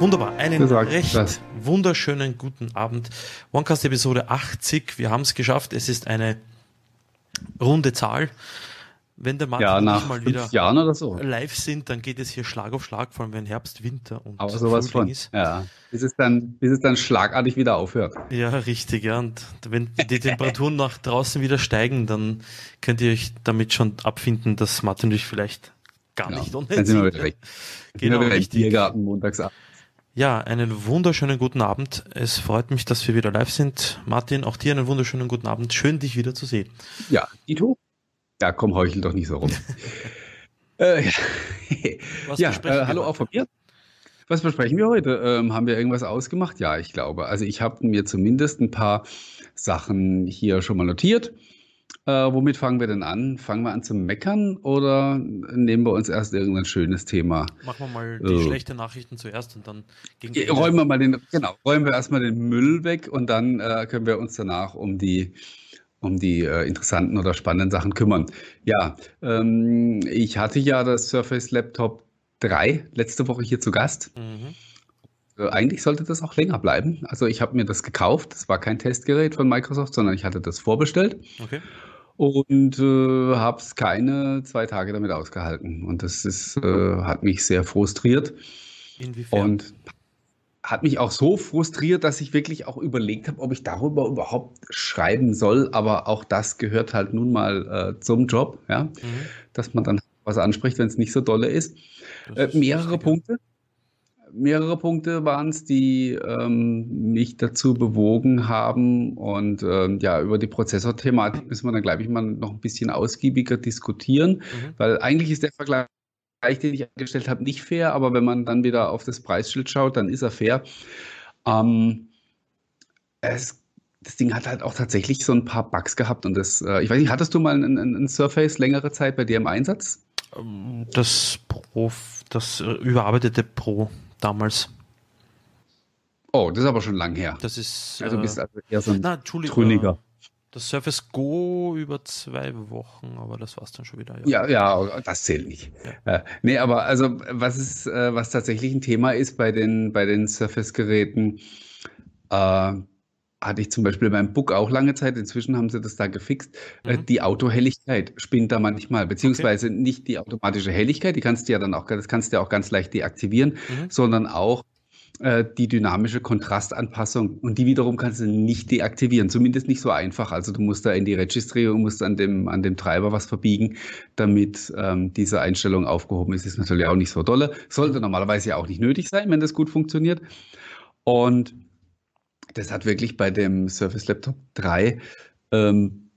Wunderbar, einen recht das. wunderschönen guten Abend. OneCast Episode 80, wir haben es geschafft. Es ist eine runde Zahl. Wenn der Martin ja, nach mal wieder so. live sind, dann geht es hier Schlag auf Schlag, vor allem wenn Herbst, Winter und Aber sowas Frühling von. ist. Ja, bis es, dann, bis es dann schlagartig wieder aufhört. Ja, richtig. Ja. Und wenn die Temperaturen nach draußen wieder steigen, dann könnt ihr euch damit schon abfinden, dass Martin dich vielleicht gar genau. nicht unnötig. Dann sind wir wieder weg. Genau, wieder richtig. Biergarten montagsabend. Ja, einen wunderschönen guten Abend. Es freut mich, dass wir wieder live sind. Martin, auch dir einen wunderschönen guten Abend. Schön, dich wieder zu sehen. Ja, Ito. Ja, komm, heuchel doch nicht so rum. äh, ja, äh, hallo auch von mir. Was besprechen wir heute? Ähm, haben wir irgendwas ausgemacht? Ja, ich glaube. Also ich habe mir zumindest ein paar Sachen hier schon mal notiert. Äh, womit fangen wir denn an? Fangen wir an zu meckern oder nehmen wir uns erst irgendein schönes Thema? Machen wir mal die äh, schlechten Nachrichten zuerst und dann gegen die räumen wir mal den, genau, räumen wir erstmal den Müll weg und dann äh, können wir uns danach um die um die äh, interessanten oder spannenden Sachen kümmern. Ja, ähm, ich hatte ja das Surface Laptop 3 letzte Woche hier zu Gast. Mhm. Äh, eigentlich sollte das auch länger bleiben. Also ich habe mir das gekauft. Das war kein Testgerät von Microsoft, sondern ich hatte das vorbestellt. Okay. Und äh, habe es keine zwei Tage damit ausgehalten. Und das ist, äh, hat mich sehr frustriert. Inwiefern? Und hat mich auch so frustriert, dass ich wirklich auch überlegt habe, ob ich darüber überhaupt schreiben soll. Aber auch das gehört halt nun mal äh, zum Job, ja, mhm. dass man dann was anspricht, wenn es nicht so dolle ist. Äh, mehrere Punkte. Mehrere Punkte waren es, die ähm, mich dazu bewogen haben. Und ähm, ja, über die Prozessorthematik müssen wir dann, glaube ich, mal noch ein bisschen ausgiebiger diskutieren, mhm. weil eigentlich ist der Vergleich den ich angestellt habe, nicht fair, aber wenn man dann wieder auf das Preisschild schaut, dann ist er fair. Ähm, es, das Ding hat halt auch tatsächlich so ein paar Bugs gehabt und das, äh, ich weiß nicht, hattest du mal ein, ein, ein, Surface längere Zeit bei dir im Einsatz? Ähm, das Pro, das äh, überarbeitete Pro damals. Oh, das ist aber schon lang her. Das ist. Also bist also eher so ein na, Trüniger. Das Surface Go über zwei Wochen, aber das war es dann schon wieder. Ja, ja, ja das zählt nicht. Ja. Äh, nee, aber also was ist, äh, was tatsächlich ein Thema ist bei den, bei den Surface-Geräten, äh, hatte ich zum Beispiel beim Book auch lange Zeit, inzwischen haben sie das da gefixt, äh, mhm. die Autohelligkeit spinnt da manchmal, beziehungsweise okay. nicht die automatische Helligkeit, die kannst du ja dann auch, das kannst du ja auch ganz leicht deaktivieren, mhm. sondern auch äh, die dynamische Kontrastanpassung und die wiederum kannst du nicht deaktivieren, zumindest nicht so einfach. Also du musst da in die Registrierung, musst an dem, an dem Treiber was verbiegen, damit ähm, diese Einstellung aufgehoben ist. Ist natürlich auch nicht so dolle. Sollte normalerweise ja auch nicht nötig sein, wenn das gut funktioniert. Und das hat wirklich bei dem Surface Laptop 3 ähm,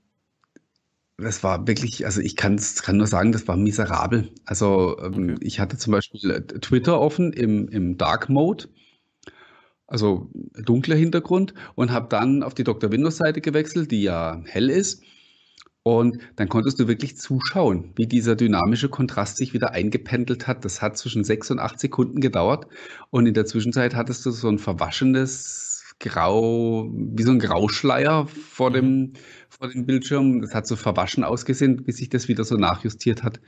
das war wirklich, also ich kann nur sagen, das war miserabel. Also ähm, okay. ich hatte zum Beispiel äh, Twitter offen im, im Dark Mode also dunkler Hintergrund und habe dann auf die Dr. Windows Seite gewechselt, die ja hell ist. Und dann konntest du wirklich zuschauen, wie dieser dynamische Kontrast sich wieder eingependelt hat. Das hat zwischen sechs und acht Sekunden gedauert. Und in der Zwischenzeit hattest du so ein verwaschenes Grau, wie so ein Grauschleier vor dem, mhm. vor dem Bildschirm. Das hat so verwaschen ausgesehen, bis sich das wieder so nachjustiert hat.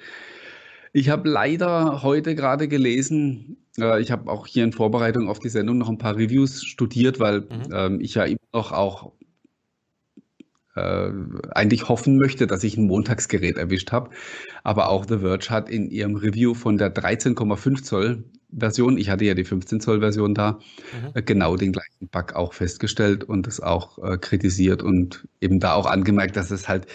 Ich habe leider heute gerade gelesen, äh, ich habe auch hier in Vorbereitung auf die Sendung noch ein paar Reviews studiert, weil mhm. ähm, ich ja immer noch auch äh, eigentlich hoffen möchte, dass ich ein Montagsgerät erwischt habe. Aber auch The Verge hat in ihrem Review von der 13,5 Zoll Version, ich hatte ja die 15 Zoll Version da, mhm. äh, genau den gleichen Bug auch festgestellt und es auch äh, kritisiert und eben da auch angemerkt, dass es halt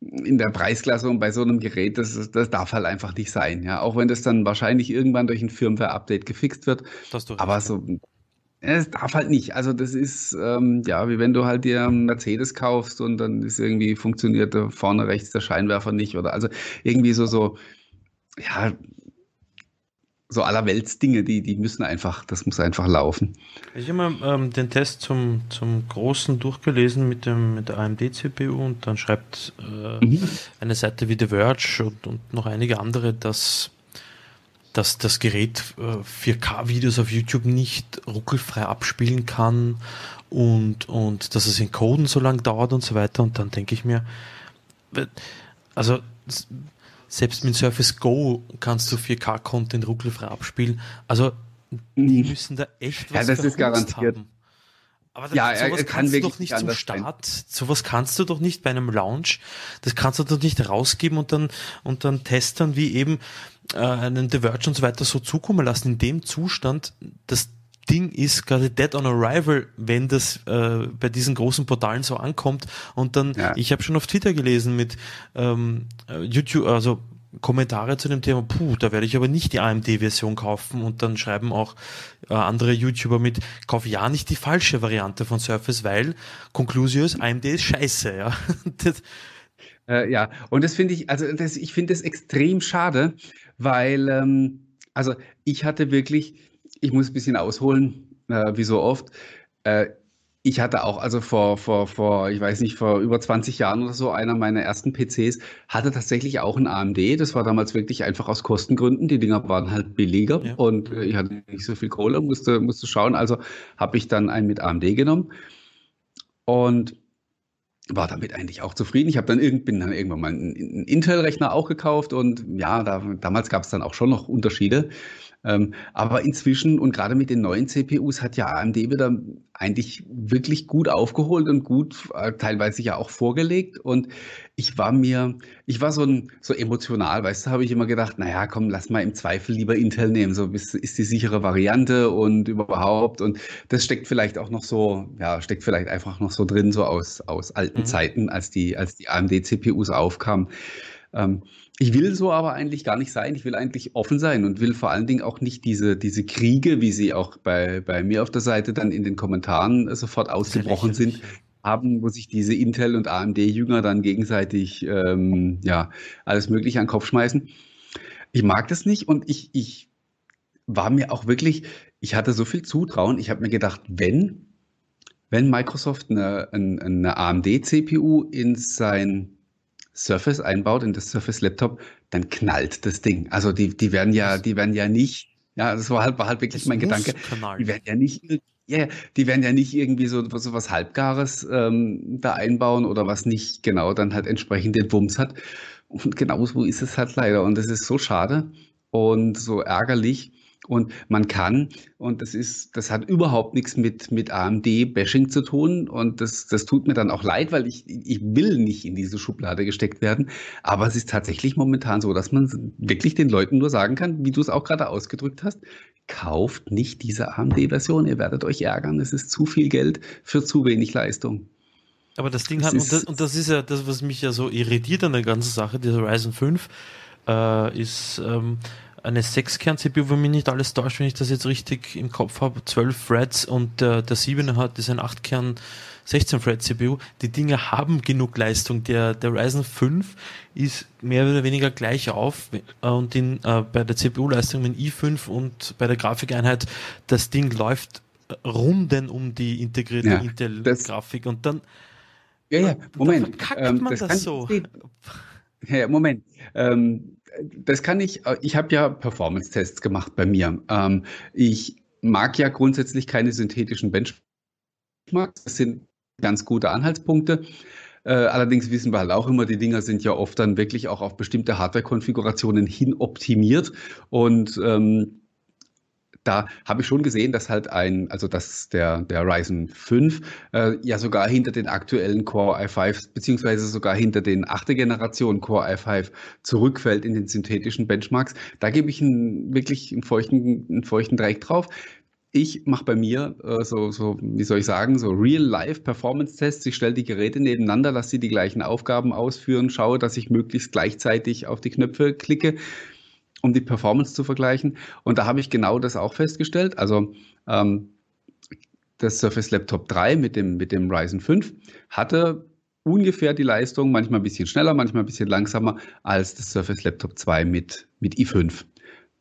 in der Preisklasse und bei so einem Gerät, das, das darf halt einfach nicht sein. Ja, auch wenn das dann wahrscheinlich irgendwann durch ein Firmware-Update gefixt wird. aber so, es darf halt nicht. Also das ist ähm, ja wie wenn du halt dir einen Mercedes kaufst und dann ist irgendwie funktioniert da vorne rechts der Scheinwerfer nicht oder also irgendwie so so ja so aller Weltsdinge, die, die müssen einfach, das muss einfach laufen. Ich habe mal ähm, den Test zum, zum Großen durchgelesen mit, dem, mit der AMD-CPU und dann schreibt äh, mhm. eine Seite wie The Verge und, und noch einige andere, dass, dass das Gerät äh, 4K-Videos auf YouTube nicht ruckelfrei abspielen kann und, und dass es in Coden so lang dauert und so weiter. Und dann denke ich mir, also selbst mit Surface Go kannst du 4K-Content ruckelfrei abspielen. Also die müssen da echt was Ja, das ist garantiert. Haben. Aber ja, sowas kannst du doch nicht zum Start, sein. sowas kannst du doch nicht bei einem Launch, das kannst du doch nicht rausgeben und dann, und dann Testern wie eben äh, einen The Verge und so weiter so zukommen lassen. In dem Zustand, das Ding ist gerade dead on arrival, wenn das äh, bei diesen großen Portalen so ankommt. Und dann, ja. ich habe schon auf Twitter gelesen mit ähm, YouTube, also Kommentare zu dem Thema, puh, da werde ich aber nicht die AMD-Version kaufen und dann schreiben auch äh, andere YouTuber mit, kauf ja nicht die falsche Variante von Surface, weil Conclusio ist, AMD ist scheiße, ja. das, äh, ja, und das finde ich, also das, ich finde es extrem schade, weil, ähm, also ich hatte wirklich, ich muss ein bisschen ausholen, äh, wie so oft, äh, ich hatte auch, also vor, vor, vor, ich weiß nicht, vor über 20 Jahren oder so, einer meiner ersten PCs hatte tatsächlich auch ein AMD. Das war damals wirklich einfach aus Kostengründen. Die Dinger waren halt billiger ja. und äh, ich hatte nicht so viel Kohle, musste, musste schauen. Also habe ich dann einen mit AMD genommen und war damit eigentlich auch zufrieden. Ich habe dann irgend, bin dann irgendwann mal einen, einen Intel-Rechner auch gekauft und ja, da, damals gab es dann auch schon noch Unterschiede. Ähm, aber inzwischen und gerade mit den neuen CPUs hat ja AMD wieder eigentlich wirklich gut aufgeholt und gut äh, teilweise ja auch vorgelegt. Und ich war mir, ich war so, ein, so emotional, weißt du, habe ich immer gedacht, naja, komm, lass mal im Zweifel lieber Intel nehmen, so ist, ist die sichere Variante und überhaupt. Und das steckt vielleicht auch noch so, ja, steckt vielleicht einfach noch so drin, so aus, aus alten mhm. Zeiten, als die, als die AMD-CPUs aufkamen. Ähm, ich will so aber eigentlich gar nicht sein. Ich will eigentlich offen sein und will vor allen Dingen auch nicht diese, diese Kriege, wie sie auch bei, bei mir auf der Seite dann in den Kommentaren sofort ausgebrochen sind, haben, wo sich diese Intel- und AMD-Jünger dann gegenseitig ähm, ja, alles Mögliche an den Kopf schmeißen. Ich mag das nicht und ich, ich war mir auch wirklich, ich hatte so viel Zutrauen. Ich habe mir gedacht, wenn, wenn Microsoft eine, eine, eine AMD-CPU in sein Surface einbaut, in das Surface Laptop, dann knallt das Ding. Also die, die werden ja, die werden ja nicht, ja, das war halt, war halt wirklich das mein Gedanke. Knallen. Die werden ja nicht, ja, yeah, die werden ja nicht irgendwie so, so was Halbgares ähm, da einbauen oder was nicht genau dann halt entsprechend den Wumms hat. Und genau so ist es halt leider. Und das ist so schade und so ärgerlich. Und man kann, und das ist, das hat überhaupt nichts mit, mit AMD-Bashing zu tun. Und das, das tut mir dann auch leid, weil ich, ich will nicht in diese Schublade gesteckt werden. Aber es ist tatsächlich momentan so, dass man wirklich den Leuten nur sagen kann, wie du es auch gerade ausgedrückt hast, kauft nicht diese AMD-Version, ihr werdet euch ärgern. Es ist zu viel Geld für zu wenig Leistung. Aber das Ding hat, und das, und das, ist ja das, was mich ja so irritiert an der ganzen Sache, dieser Ryzen 5, äh, ist, ähm, eine 6-Kern-CPU, wenn mich nicht alles täuscht, wenn ich das jetzt richtig im Kopf habe, 12 Threads und der, der 7er hat ist ein 8-Kern 16-Thread-CPU. Die Dinge haben genug Leistung. Der, der Ryzen 5 ist mehr oder weniger gleich auf und in, äh, bei der CPU-Leistung mit i5 und bei der Grafikeinheit, das Ding läuft runden um die integrierte ja, Intel-Grafik und dann ja, ja, Moment. Ähm, man das, das so. Ja, Moment. Ähm, das kann ich, äh, ich habe ja Performance-Tests gemacht bei mir. Ähm, ich mag ja grundsätzlich keine synthetischen Benchmarks. Das sind ganz gute Anhaltspunkte. Äh, allerdings wissen wir halt auch immer, die Dinger sind ja oft dann wirklich auch auf bestimmte Hardware-Konfigurationen hin optimiert. Und ähm, da habe ich schon gesehen, dass halt ein, also dass der, der Ryzen 5 äh, ja sogar hinter den aktuellen Core i5 beziehungsweise sogar hinter den achte Generation Core i5 zurückfällt in den synthetischen Benchmarks. Da gebe ich einen, wirklich einen feuchten, einen feuchten Dreieck drauf. Ich mache bei mir äh, so, so, wie soll ich sagen, so Real-Life-Performance-Tests. Ich stelle die Geräte nebeneinander, lasse sie die gleichen Aufgaben ausführen, schaue, dass ich möglichst gleichzeitig auf die Knöpfe klicke um die Performance zu vergleichen. Und da habe ich genau das auch festgestellt. Also ähm, das Surface Laptop 3 mit dem, mit dem Ryzen 5 hatte ungefähr die Leistung, manchmal ein bisschen schneller, manchmal ein bisschen langsamer als das Surface Laptop 2 mit, mit i5.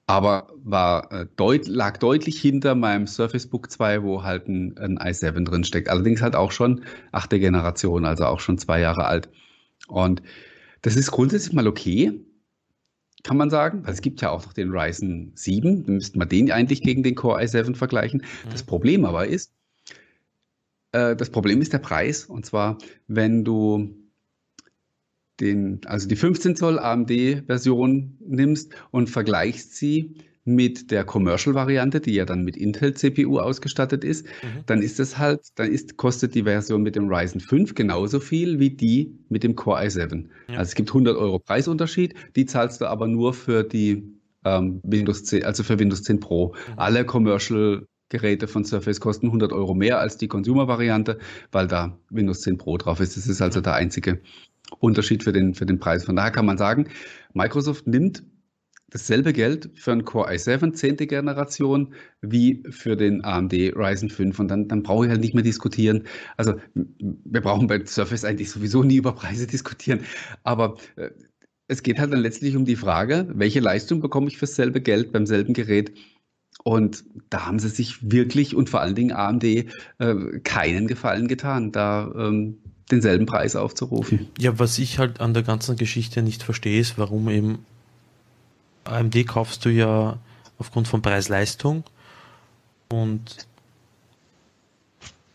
Aber war, äh, deut, lag deutlich hinter meinem Surface Book 2, wo halt ein, ein i7 drin steckt. Allerdings halt auch schon achte Generation, also auch schon zwei Jahre alt. Und das ist grundsätzlich mal okay kann man sagen. Weil es gibt ja auch noch den Ryzen 7, dann müssten wir den eigentlich gegen den Core i7 vergleichen. Mhm. Das Problem aber ist, äh, das Problem ist der Preis. Und zwar, wenn du den, also die 15 Zoll AMD-Version nimmst und vergleichst sie mit der Commercial-Variante, die ja dann mit Intel-CPU ausgestattet ist, mhm. dann ist es halt, dann ist, kostet die Version mit dem Ryzen 5 genauso viel wie die mit dem Core i7. Ja. Also es gibt 100 Euro Preisunterschied, die zahlst du aber nur für die ähm, Windows 10, also für Windows 10 Pro. Mhm. Alle Commercial Geräte von Surface kosten 100 Euro mehr als die Consumer-Variante, weil da Windows 10 Pro drauf ist. Das ist also der einzige Unterschied für den, für den Preis. Von daher kann man sagen, Microsoft nimmt dasselbe Geld für einen Core i7 10. Generation wie für den AMD Ryzen 5 und dann, dann brauche ich halt nicht mehr diskutieren. Also wir brauchen bei Surface eigentlich sowieso nie über Preise diskutieren, aber äh, es geht halt dann letztlich um die Frage, welche Leistung bekomme ich für dasselbe Geld beim selben Gerät? Und da haben sie sich wirklich und vor allen Dingen AMD äh, keinen Gefallen getan, da ähm, denselben Preis aufzurufen. Ja, was ich halt an der ganzen Geschichte nicht verstehe, ist, warum eben AMD kaufst du ja aufgrund von Preis-Leistung. Und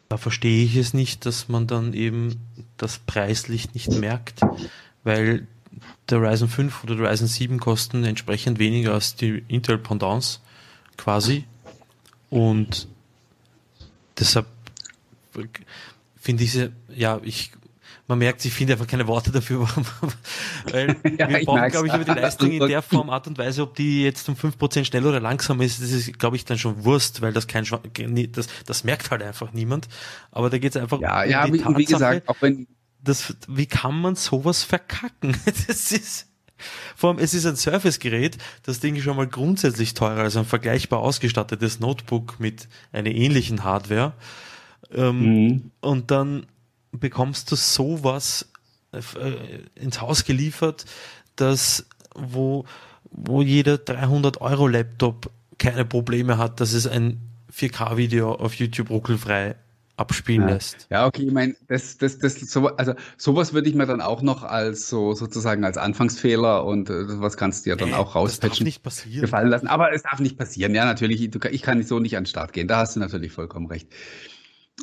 da verstehe ich es nicht, dass man dann eben das preislich nicht merkt, weil der Ryzen 5 oder der Ryzen 7 kosten entsprechend weniger als die Intel Pendants quasi. Und deshalb finde ich, ja, ich man merkt, ich finde einfach keine Worte dafür, weil ja, wir brauchen, glaube ich, über die Leistung in der Form, Art und Weise, ob die jetzt um 5% schneller oder langsamer ist, das ist, glaube ich, dann schon Wurst, weil das kein, das, das merkt halt einfach niemand. Aber da geht es einfach ja, um ja, die wie, Tatsache, wie gesagt, auch wenn, das, wie kann man sowas verkacken? Das ist, vor allem, es ist ein Surface-Gerät, das Ding ist schon mal grundsätzlich teurer als ein vergleichbar ausgestattetes Notebook mit einer ähnlichen Hardware. Ähm, mhm. Und dann bekommst du sowas äh, ins Haus geliefert, dass wo, wo jeder 300 Euro Laptop keine Probleme hat, dass es ein 4K-Video auf YouTube ruckelfrei abspielen ja. lässt. Ja, okay, ich meine, das, das, das, so, also sowas würde ich mir dann auch noch als so sozusagen als Anfangsfehler und äh, was kannst du ja dann äh, auch rauspatchen. Das darf nicht passieren. Gefallen lassen. Aber es darf nicht passieren. Ja, natürlich, du, ich kann so nicht an den Start gehen. Da hast du natürlich vollkommen recht.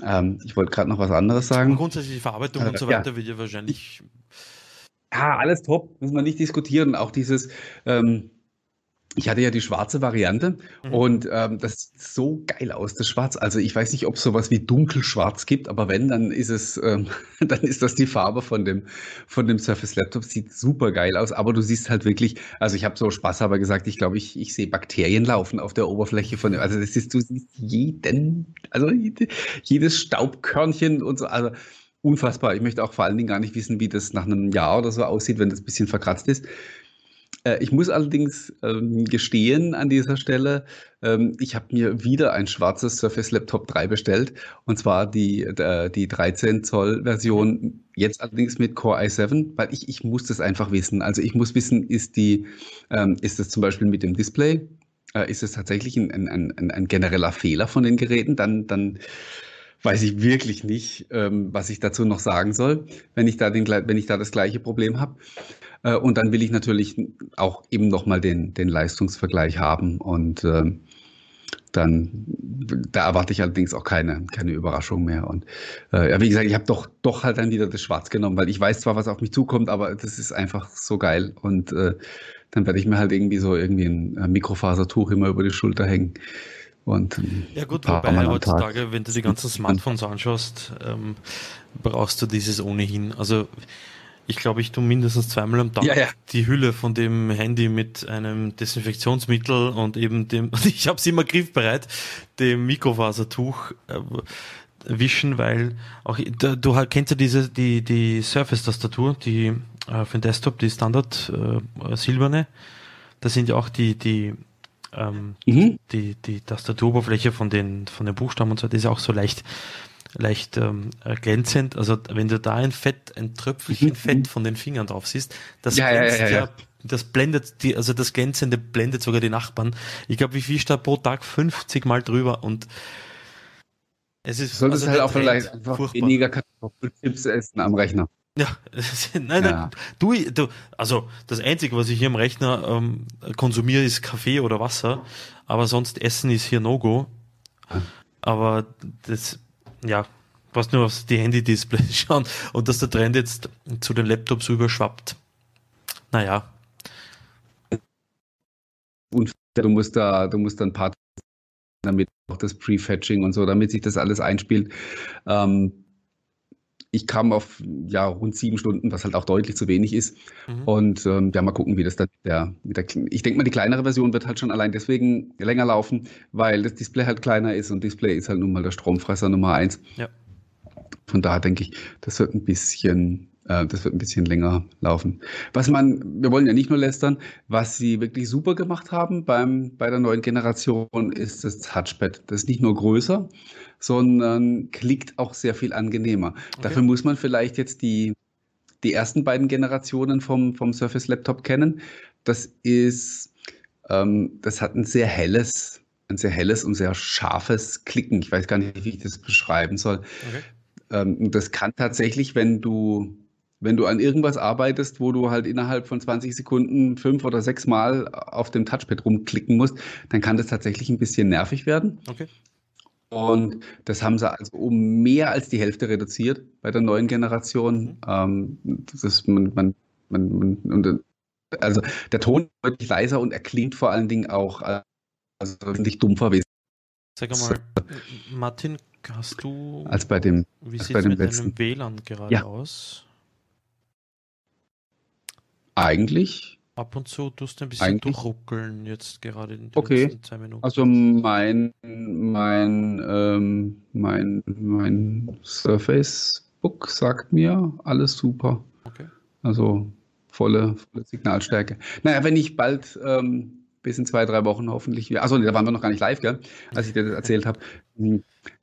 Ähm, ich wollte gerade noch was anderes sagen. grundsätzlich die Verarbeitung äh, und so weiter ja. wird ja wahrscheinlich. Ja, alles top, müssen wir nicht diskutieren. Auch dieses, ähm, ich hatte ja die schwarze Variante mhm. und ähm, das sieht so geil aus, das Schwarz. Also ich weiß nicht, ob es sowas wie dunkelschwarz gibt, aber wenn, dann ist es, ähm, dann ist das die Farbe von dem, von dem Surface Laptop. Sieht super geil aus, aber du siehst halt wirklich, also ich habe so Spaß aber gesagt, ich glaube, ich, ich sehe Bakterien laufen auf der Oberfläche von dem. Also das ist, du siehst jeden, also jede, jedes Staubkörnchen und so. Also unfassbar. Ich möchte auch vor allen Dingen gar nicht wissen, wie das nach einem Jahr oder so aussieht, wenn das ein bisschen verkratzt ist. Äh, ich muss allerdings ähm, gestehen an dieser Stelle, ähm, ich habe mir wieder ein schwarzes Surface Laptop 3 bestellt und zwar die, äh, die 13 Zoll Version, jetzt allerdings mit Core i7, weil ich, ich muss das einfach wissen. Also ich muss wissen, ist die, ähm, ist das zum Beispiel mit dem Display, äh, ist es tatsächlich ein, ein, ein, ein genereller Fehler von den Geräten, dann, dann weiß ich wirklich nicht, was ich dazu noch sagen soll, wenn ich da, den, wenn ich da das gleiche Problem habe. Äh, und dann will ich natürlich auch eben nochmal den, den Leistungsvergleich haben. Und äh, dann, da erwarte ich allerdings auch keine, keine Überraschung mehr. Und äh, ja, wie gesagt, ich habe doch, doch halt dann wieder das Schwarz genommen, weil ich weiß zwar, was auf mich zukommt, aber das ist einfach so geil. Und äh, dann werde ich mir halt irgendwie so irgendwie ein Mikrofasertuch immer über die Schulter hängen. Und ja gut, wobei heutzutage, wenn du die ganzen Smartphones anschaust, ähm, brauchst du dieses ohnehin. Also ich glaube, ich tue mindestens zweimal am Tag ja, ja. die Hülle von dem Handy mit einem Desinfektionsmittel und eben dem, ich habe es immer griffbereit, dem Mikrofasertuch äh, wischen, weil auch du, kennst ja diese die die Surface-Tastatur, die äh, für den Desktop die Standard äh, silberne. Da sind ja auch die die ähm, mhm. die die Tastaturoberfläche von den von den Buchstaben und so, das ist auch so leicht leicht ähm, glänzend. Also wenn du da ein Fett, ein Tröpfelchen mhm. Fett von den Fingern drauf siehst, das ja, glänzt ja, ja, ja, das blendet die, also das Glänzende blendet sogar die Nachbarn. Ich glaube, wie viel da pro Tag 50 Mal drüber und es ist. Solltest also halt auch vielleicht einfach furchtbar. weniger Kartoffelchips essen am Rechner. Ja, nein, nein, du, du, also das Einzige, was ich hier am Rechner ähm, konsumiere, ist Kaffee oder Wasser, aber sonst Essen ist hier No-Go. Aber das ja, fast nur auf die Handy-Displays schauen und dass der Trend jetzt zu den Laptops überschwappt. Naja. Und du musst da, du musst da ein paar damit auch das Prefetching und so, damit sich das alles einspielt. Ähm, ich kam auf ja, rund sieben Stunden, was halt auch deutlich zu wenig ist. Mhm. Und ähm, ja, mal gucken, wie das dann mit der, mit der ich denke mal, die kleinere Version wird halt schon allein deswegen länger laufen, weil das Display halt kleiner ist und Display ist halt nun mal der Stromfresser Nummer eins. Ja. Von daher denke ich, das wird ein bisschen das wird ein bisschen länger laufen. Was man, wir wollen ja nicht nur lästern, was sie wirklich super gemacht haben beim, bei der neuen Generation ist das Touchpad. Das ist nicht nur größer, sondern klickt auch sehr viel angenehmer. Okay. Dafür muss man vielleicht jetzt die, die ersten beiden Generationen vom, vom Surface Laptop kennen. Das ist, ähm, das hat ein sehr helles, ein sehr helles und sehr scharfes Klicken. Ich weiß gar nicht, wie ich das beschreiben soll. Okay. Ähm, das kann tatsächlich, wenn du wenn du an irgendwas arbeitest, wo du halt innerhalb von 20 Sekunden fünf oder sechs Mal auf dem Touchpad rumklicken musst, dann kann das tatsächlich ein bisschen nervig werden. Okay. Und das haben sie also um mehr als die Hälfte reduziert bei der neuen Generation. Mhm. Ähm, das man, man, man, man, also der Ton ist deutlich leiser und er klingt vor allen Dingen auch also wesentlich dumpfer. Sag mal, Martin, hast du als bei dem, wie sieht es mit letzten. deinem WLAN gerade ja. aus? Eigentlich. Ab und zu tust du ein bisschen durchruckeln jetzt gerade in den okay. letzten zwei Minuten. Also mein, mein, ähm, mein, mein Surface Book sagt mir alles super. Okay. Also volle, volle Signalstärke. Naja, wenn ich bald ähm, bis in zwei, drei Wochen hoffentlich wieder. Achso, da waren wir noch gar nicht live, gell? Als ich dir das erzählt habe.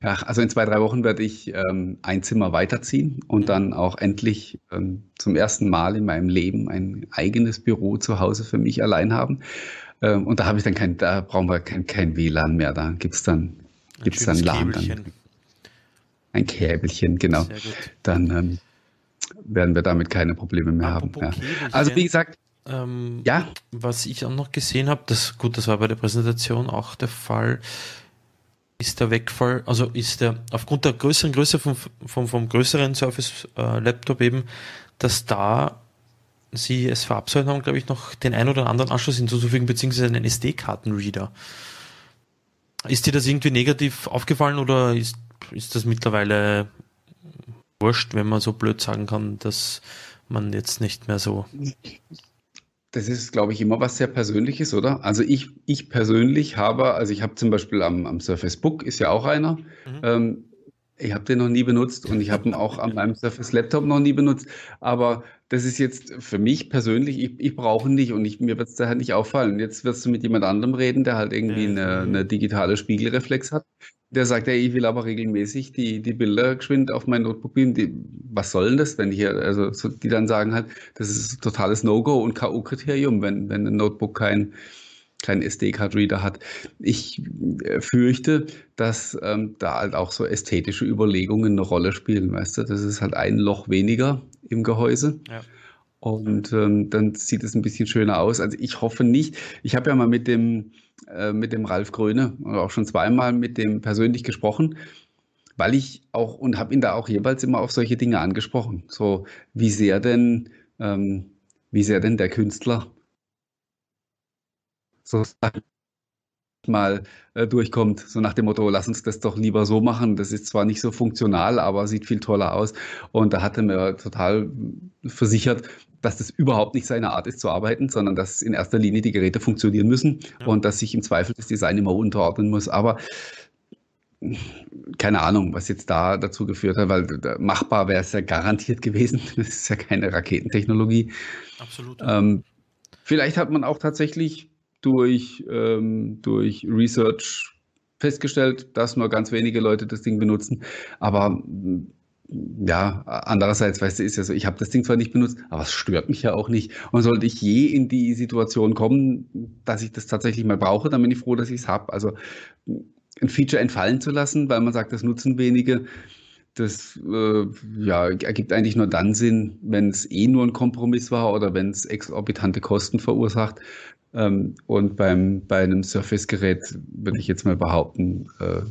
Ja, also in zwei, drei Wochen werde ich ähm, ein Zimmer weiterziehen und dann auch endlich ähm, zum ersten Mal in meinem Leben ein eigenes Büro zu Hause für mich allein haben. Ähm, und da habe ich dann kein, da brauchen wir kein, kein WLAN mehr. Da gibt es dann, gibt's dann LAN. Dann, ein Käbelchen, genau. Dann ähm, werden wir damit keine Probleme mehr Apropos haben. Ja. Also wie gesagt, ähm, ja. Was ich auch noch gesehen habe, das, gut, das war bei der Präsentation auch der Fall, ist der Wegfall, also ist der aufgrund der größeren Größe vom, vom, vom größeren Surface äh, Laptop eben, dass da sie es verabsäumt haben, glaube ich, noch den ein oder anderen Anschluss hinzuzufügen, beziehungsweise einen SD-Kartenreader. Ist dir das irgendwie negativ aufgefallen oder ist, ist das mittlerweile wurscht, wenn man so blöd sagen kann, dass man jetzt nicht mehr so das ist, glaube ich, immer was sehr Persönliches, oder? Also ich, ich persönlich habe, also ich habe zum Beispiel am, am Surface Book, ist ja auch einer, mhm. ähm, ich habe den noch nie benutzt und ich habe ihn auch an meinem Surface Laptop noch nie benutzt. Aber das ist jetzt für mich persönlich, ich, ich brauche ihn nicht und ich, mir wird es daher nicht auffallen. Jetzt wirst du mit jemand anderem reden, der halt irgendwie eine, eine digitale Spiegelreflex hat der sagt, ja, ich will aber regelmäßig die, die Bilder geschwind auf mein Notebook beamen. Die, was soll denn das, wenn die hier, also so, die dann sagen halt, das ist ein totales No-Go und K.O.-Kriterium, wenn, wenn ein Notebook kein, kein SD-Card-Reader hat. Ich äh, fürchte, dass ähm, da halt auch so ästhetische Überlegungen eine Rolle spielen, weißt du? Das ist halt ein Loch weniger im Gehäuse. Ja. Und ähm, dann sieht es ein bisschen schöner aus. Also ich hoffe nicht. Ich habe ja mal mit dem, äh, mit dem Ralf Gröne oder auch schon zweimal mit dem persönlich gesprochen, weil ich auch und habe ihn da auch jeweils immer auf solche Dinge angesprochen. So wie sehr denn, ähm, wie sehr denn der Künstler so mal äh, durchkommt, so nach dem Motto, lass uns das doch lieber so machen. Das ist zwar nicht so funktional, aber sieht viel toller aus. Und da hat er mir total versichert, dass das überhaupt nicht seine Art ist zu arbeiten, sondern dass in erster Linie die Geräte funktionieren müssen ja. und dass sich im Zweifel das Design immer unterordnen muss. Aber keine Ahnung, was jetzt da dazu geführt hat, weil machbar wäre es ja garantiert gewesen. Das ist ja keine Raketentechnologie. Absolut. Ähm, vielleicht hat man auch tatsächlich durch, ähm, durch Research festgestellt, dass nur ganz wenige Leute das Ding benutzen. Aber ja, andererseits, weißt du, ist ja so, ich habe das Ding zwar nicht benutzt, aber es stört mich ja auch nicht. Und sollte ich je in die Situation kommen, dass ich das tatsächlich mal brauche, dann bin ich froh, dass ich es habe. Also ein Feature entfallen zu lassen, weil man sagt, das nutzen wenige, das äh, ja, ergibt eigentlich nur dann Sinn, wenn es eh nur ein Kompromiss war oder wenn es exorbitante Kosten verursacht. Ähm, und beim, bei einem Surface-Gerät würde ich jetzt mal behaupten, äh,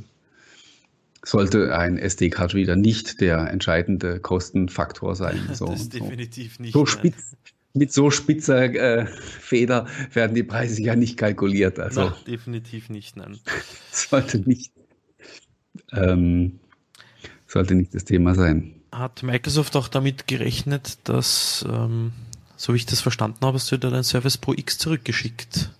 sollte ein SD-Card-Reader nicht der entscheidende Kostenfaktor sein. So, das ist definitiv nicht. So spitz, mit so spitzer äh, Feder werden die Preise ja nicht kalkuliert. Also nein, definitiv nicht, nein. Sollte nicht, ähm, sollte nicht das Thema sein. Hat Microsoft auch damit gerechnet, dass, ähm, so wie ich das verstanden habe, hast du dir deinen Service Pro X zurückgeschickt?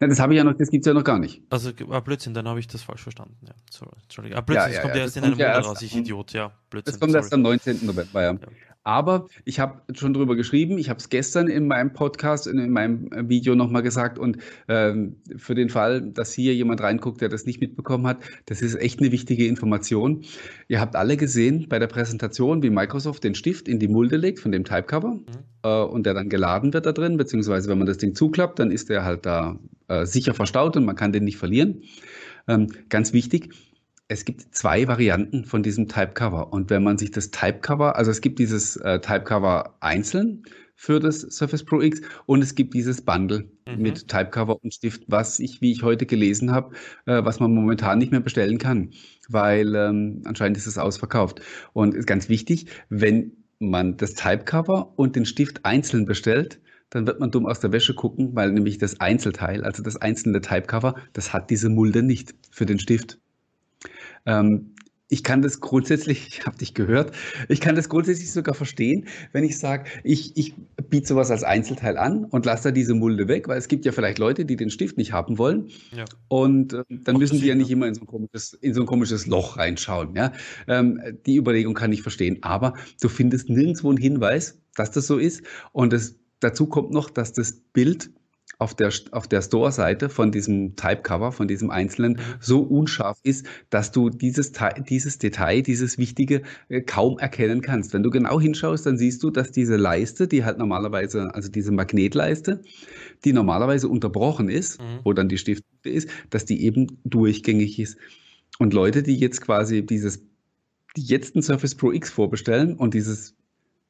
Ja, das habe ich ja noch, das gibt es ja noch gar nicht. Also, ah, Blödsinn, dann habe ich das falsch verstanden. Ja, sorry, Entschuldigung. Ah, Blödsinn, ja, das kommt ja, erst in einem Monat raus, ich Idiot, ja. Blödsinn. Das kommt sorry. erst am 19. November, ja. Aber ich habe schon drüber geschrieben, ich habe es gestern in meinem Podcast, in, in meinem Video nochmal gesagt und ähm, für den Fall, dass hier jemand reinguckt, der das nicht mitbekommen hat, das ist echt eine wichtige Information. Ihr habt alle gesehen bei der Präsentation, wie Microsoft den Stift in die Mulde legt von dem Typecover mhm. äh, und der dann geladen wird da drin, beziehungsweise wenn man das Ding zuklappt, dann ist der halt da äh, sicher verstaut und man kann den nicht verlieren. Ähm, ganz wichtig, es gibt zwei Varianten von diesem Typecover. Und wenn man sich das Typecover, also es gibt dieses äh, Typecover einzeln für das Surface Pro X und es gibt dieses Bundle mhm. mit Typecover und Stift, was ich, wie ich heute gelesen habe, äh, was man momentan nicht mehr bestellen kann, weil ähm, anscheinend ist es ausverkauft. Und ist ganz wichtig, wenn man das Typecover und den Stift einzeln bestellt, dann wird man dumm aus der Wäsche gucken, weil nämlich das Einzelteil, also das einzelne Typecover, das hat diese Mulde nicht für den Stift. Ähm, ich kann das grundsätzlich, ich habe dich gehört, ich kann das grundsätzlich sogar verstehen, wenn ich sage, ich, ich biete sowas als Einzelteil an und lasse da diese Mulde weg, weil es gibt ja vielleicht Leute, die den Stift nicht haben wollen. Ja. Und äh, dann Auch müssen die ja nicht immer in so ein komisches, in so ein komisches Loch reinschauen. Ja? Ähm, die Überlegung kann ich verstehen. Aber du findest nirgendwo einen Hinweis, dass das so ist. Und das, dazu kommt noch, dass das Bild auf der, auf der Store-Seite von diesem Typecover, von diesem einzelnen, mhm. so unscharf ist, dass du dieses, dieses Detail, dieses Wichtige äh, kaum erkennen kannst. Wenn du genau hinschaust, dann siehst du, dass diese Leiste, die halt normalerweise, also diese Magnetleiste, die normalerweise unterbrochen ist, mhm. wo dann die Stifte ist, dass die eben durchgängig ist. Und Leute, die jetzt quasi dieses, die jetzt ein Surface Pro X vorbestellen und dieses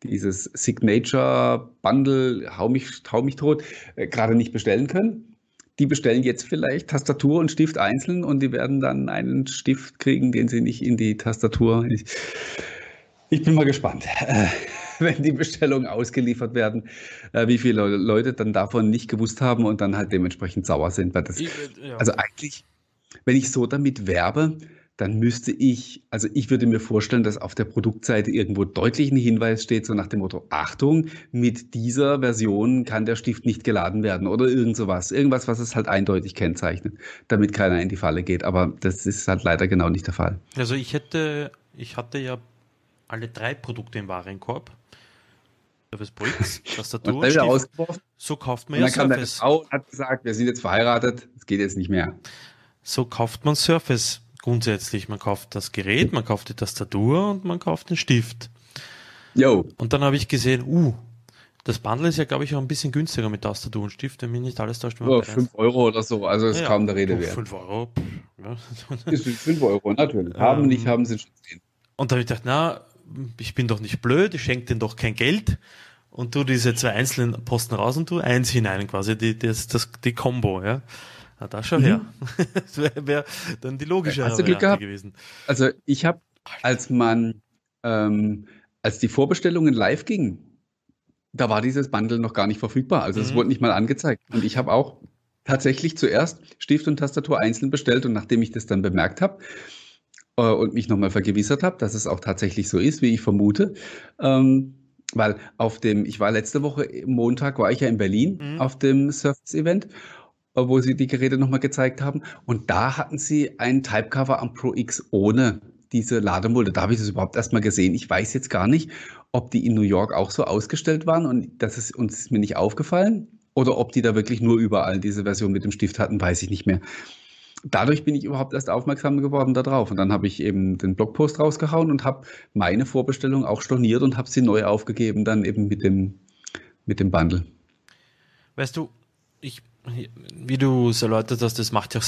dieses Signature Bundle, hau mich, hau mich tot, äh, gerade nicht bestellen können. Die bestellen jetzt vielleicht Tastatur und Stift einzeln und die werden dann einen Stift kriegen, den sie nicht in die Tastatur. Ich, ich bin mal gespannt, äh, wenn die Bestellungen ausgeliefert werden, äh, wie viele Leute dann davon nicht gewusst haben und dann halt dementsprechend sauer sind. Weil das, also eigentlich, wenn ich so damit werbe, dann müsste ich, also ich würde mir vorstellen, dass auf der Produktseite irgendwo deutlich ein Hinweis steht, so nach dem Motto, Achtung, mit dieser Version kann der Stift nicht geladen werden oder irgend sowas. Irgendwas, was es halt eindeutig kennzeichnet, damit keiner in die Falle geht. Aber das ist halt leider genau nicht der Fall. Also ich hätte, ich hatte ja alle drei Produkte im Warenkorb. Surface Pro X, Tastatur, und Stift. So kauft man und ja dann Surface. Kam Frau hat gesagt, wir sind jetzt verheiratet, es geht jetzt nicht mehr. So kauft man Surface grundsätzlich. Man kauft das Gerät, man kauft die Tastatur und man kauft den Stift. Jo. Und dann habe ich gesehen, uh, das Bundle ist ja, glaube ich, auch ein bisschen günstiger mit Tastatur und Stift, wenn mich nicht alles täuscht. Ja, 5 Euro oder so, also ist ja, kaum der Rede wert. 5 Euro. Ja. Ist 5 Euro, natürlich. Haben, ähm, nicht haben, sie schon gesehen. Und da habe ich gedacht, na, ich bin doch nicht blöd, ich schenke denen doch kein Geld und tu diese zwei einzelnen Posten raus und tu eins hinein, quasi die, das, das, die Combo, ja. Na, da schon mhm. her. das wäre wär dann die logische Hast du Glück gehabt? gewesen. Also ich habe, als man, ähm, als die Vorbestellungen live gingen, da war dieses Bundle noch gar nicht verfügbar. Also es mhm. wurde nicht mal angezeigt. Und ich habe auch tatsächlich zuerst Stift und Tastatur einzeln bestellt und nachdem ich das dann bemerkt habe äh, und mich nochmal vergewissert habe, dass es auch tatsächlich so ist, wie ich vermute, ähm, weil auf dem, ich war letzte Woche Montag, war ich ja in Berlin mhm. auf dem Surface-Event wo sie die Geräte nochmal gezeigt haben. Und da hatten sie ein Typecover am Pro X ohne diese Lademulde. Da habe ich das überhaupt erstmal gesehen. Ich weiß jetzt gar nicht, ob die in New York auch so ausgestellt waren und das ist uns ist mir nicht aufgefallen. Oder ob die da wirklich nur überall diese Version mit dem Stift hatten, weiß ich nicht mehr. Dadurch bin ich überhaupt erst aufmerksam geworden darauf. Und dann habe ich eben den Blogpost rausgehauen und habe meine Vorbestellung auch storniert und habe sie neu aufgegeben, dann eben mit dem, mit dem Bundle. Weißt du, ich wie du es erläutert hast, das macht ja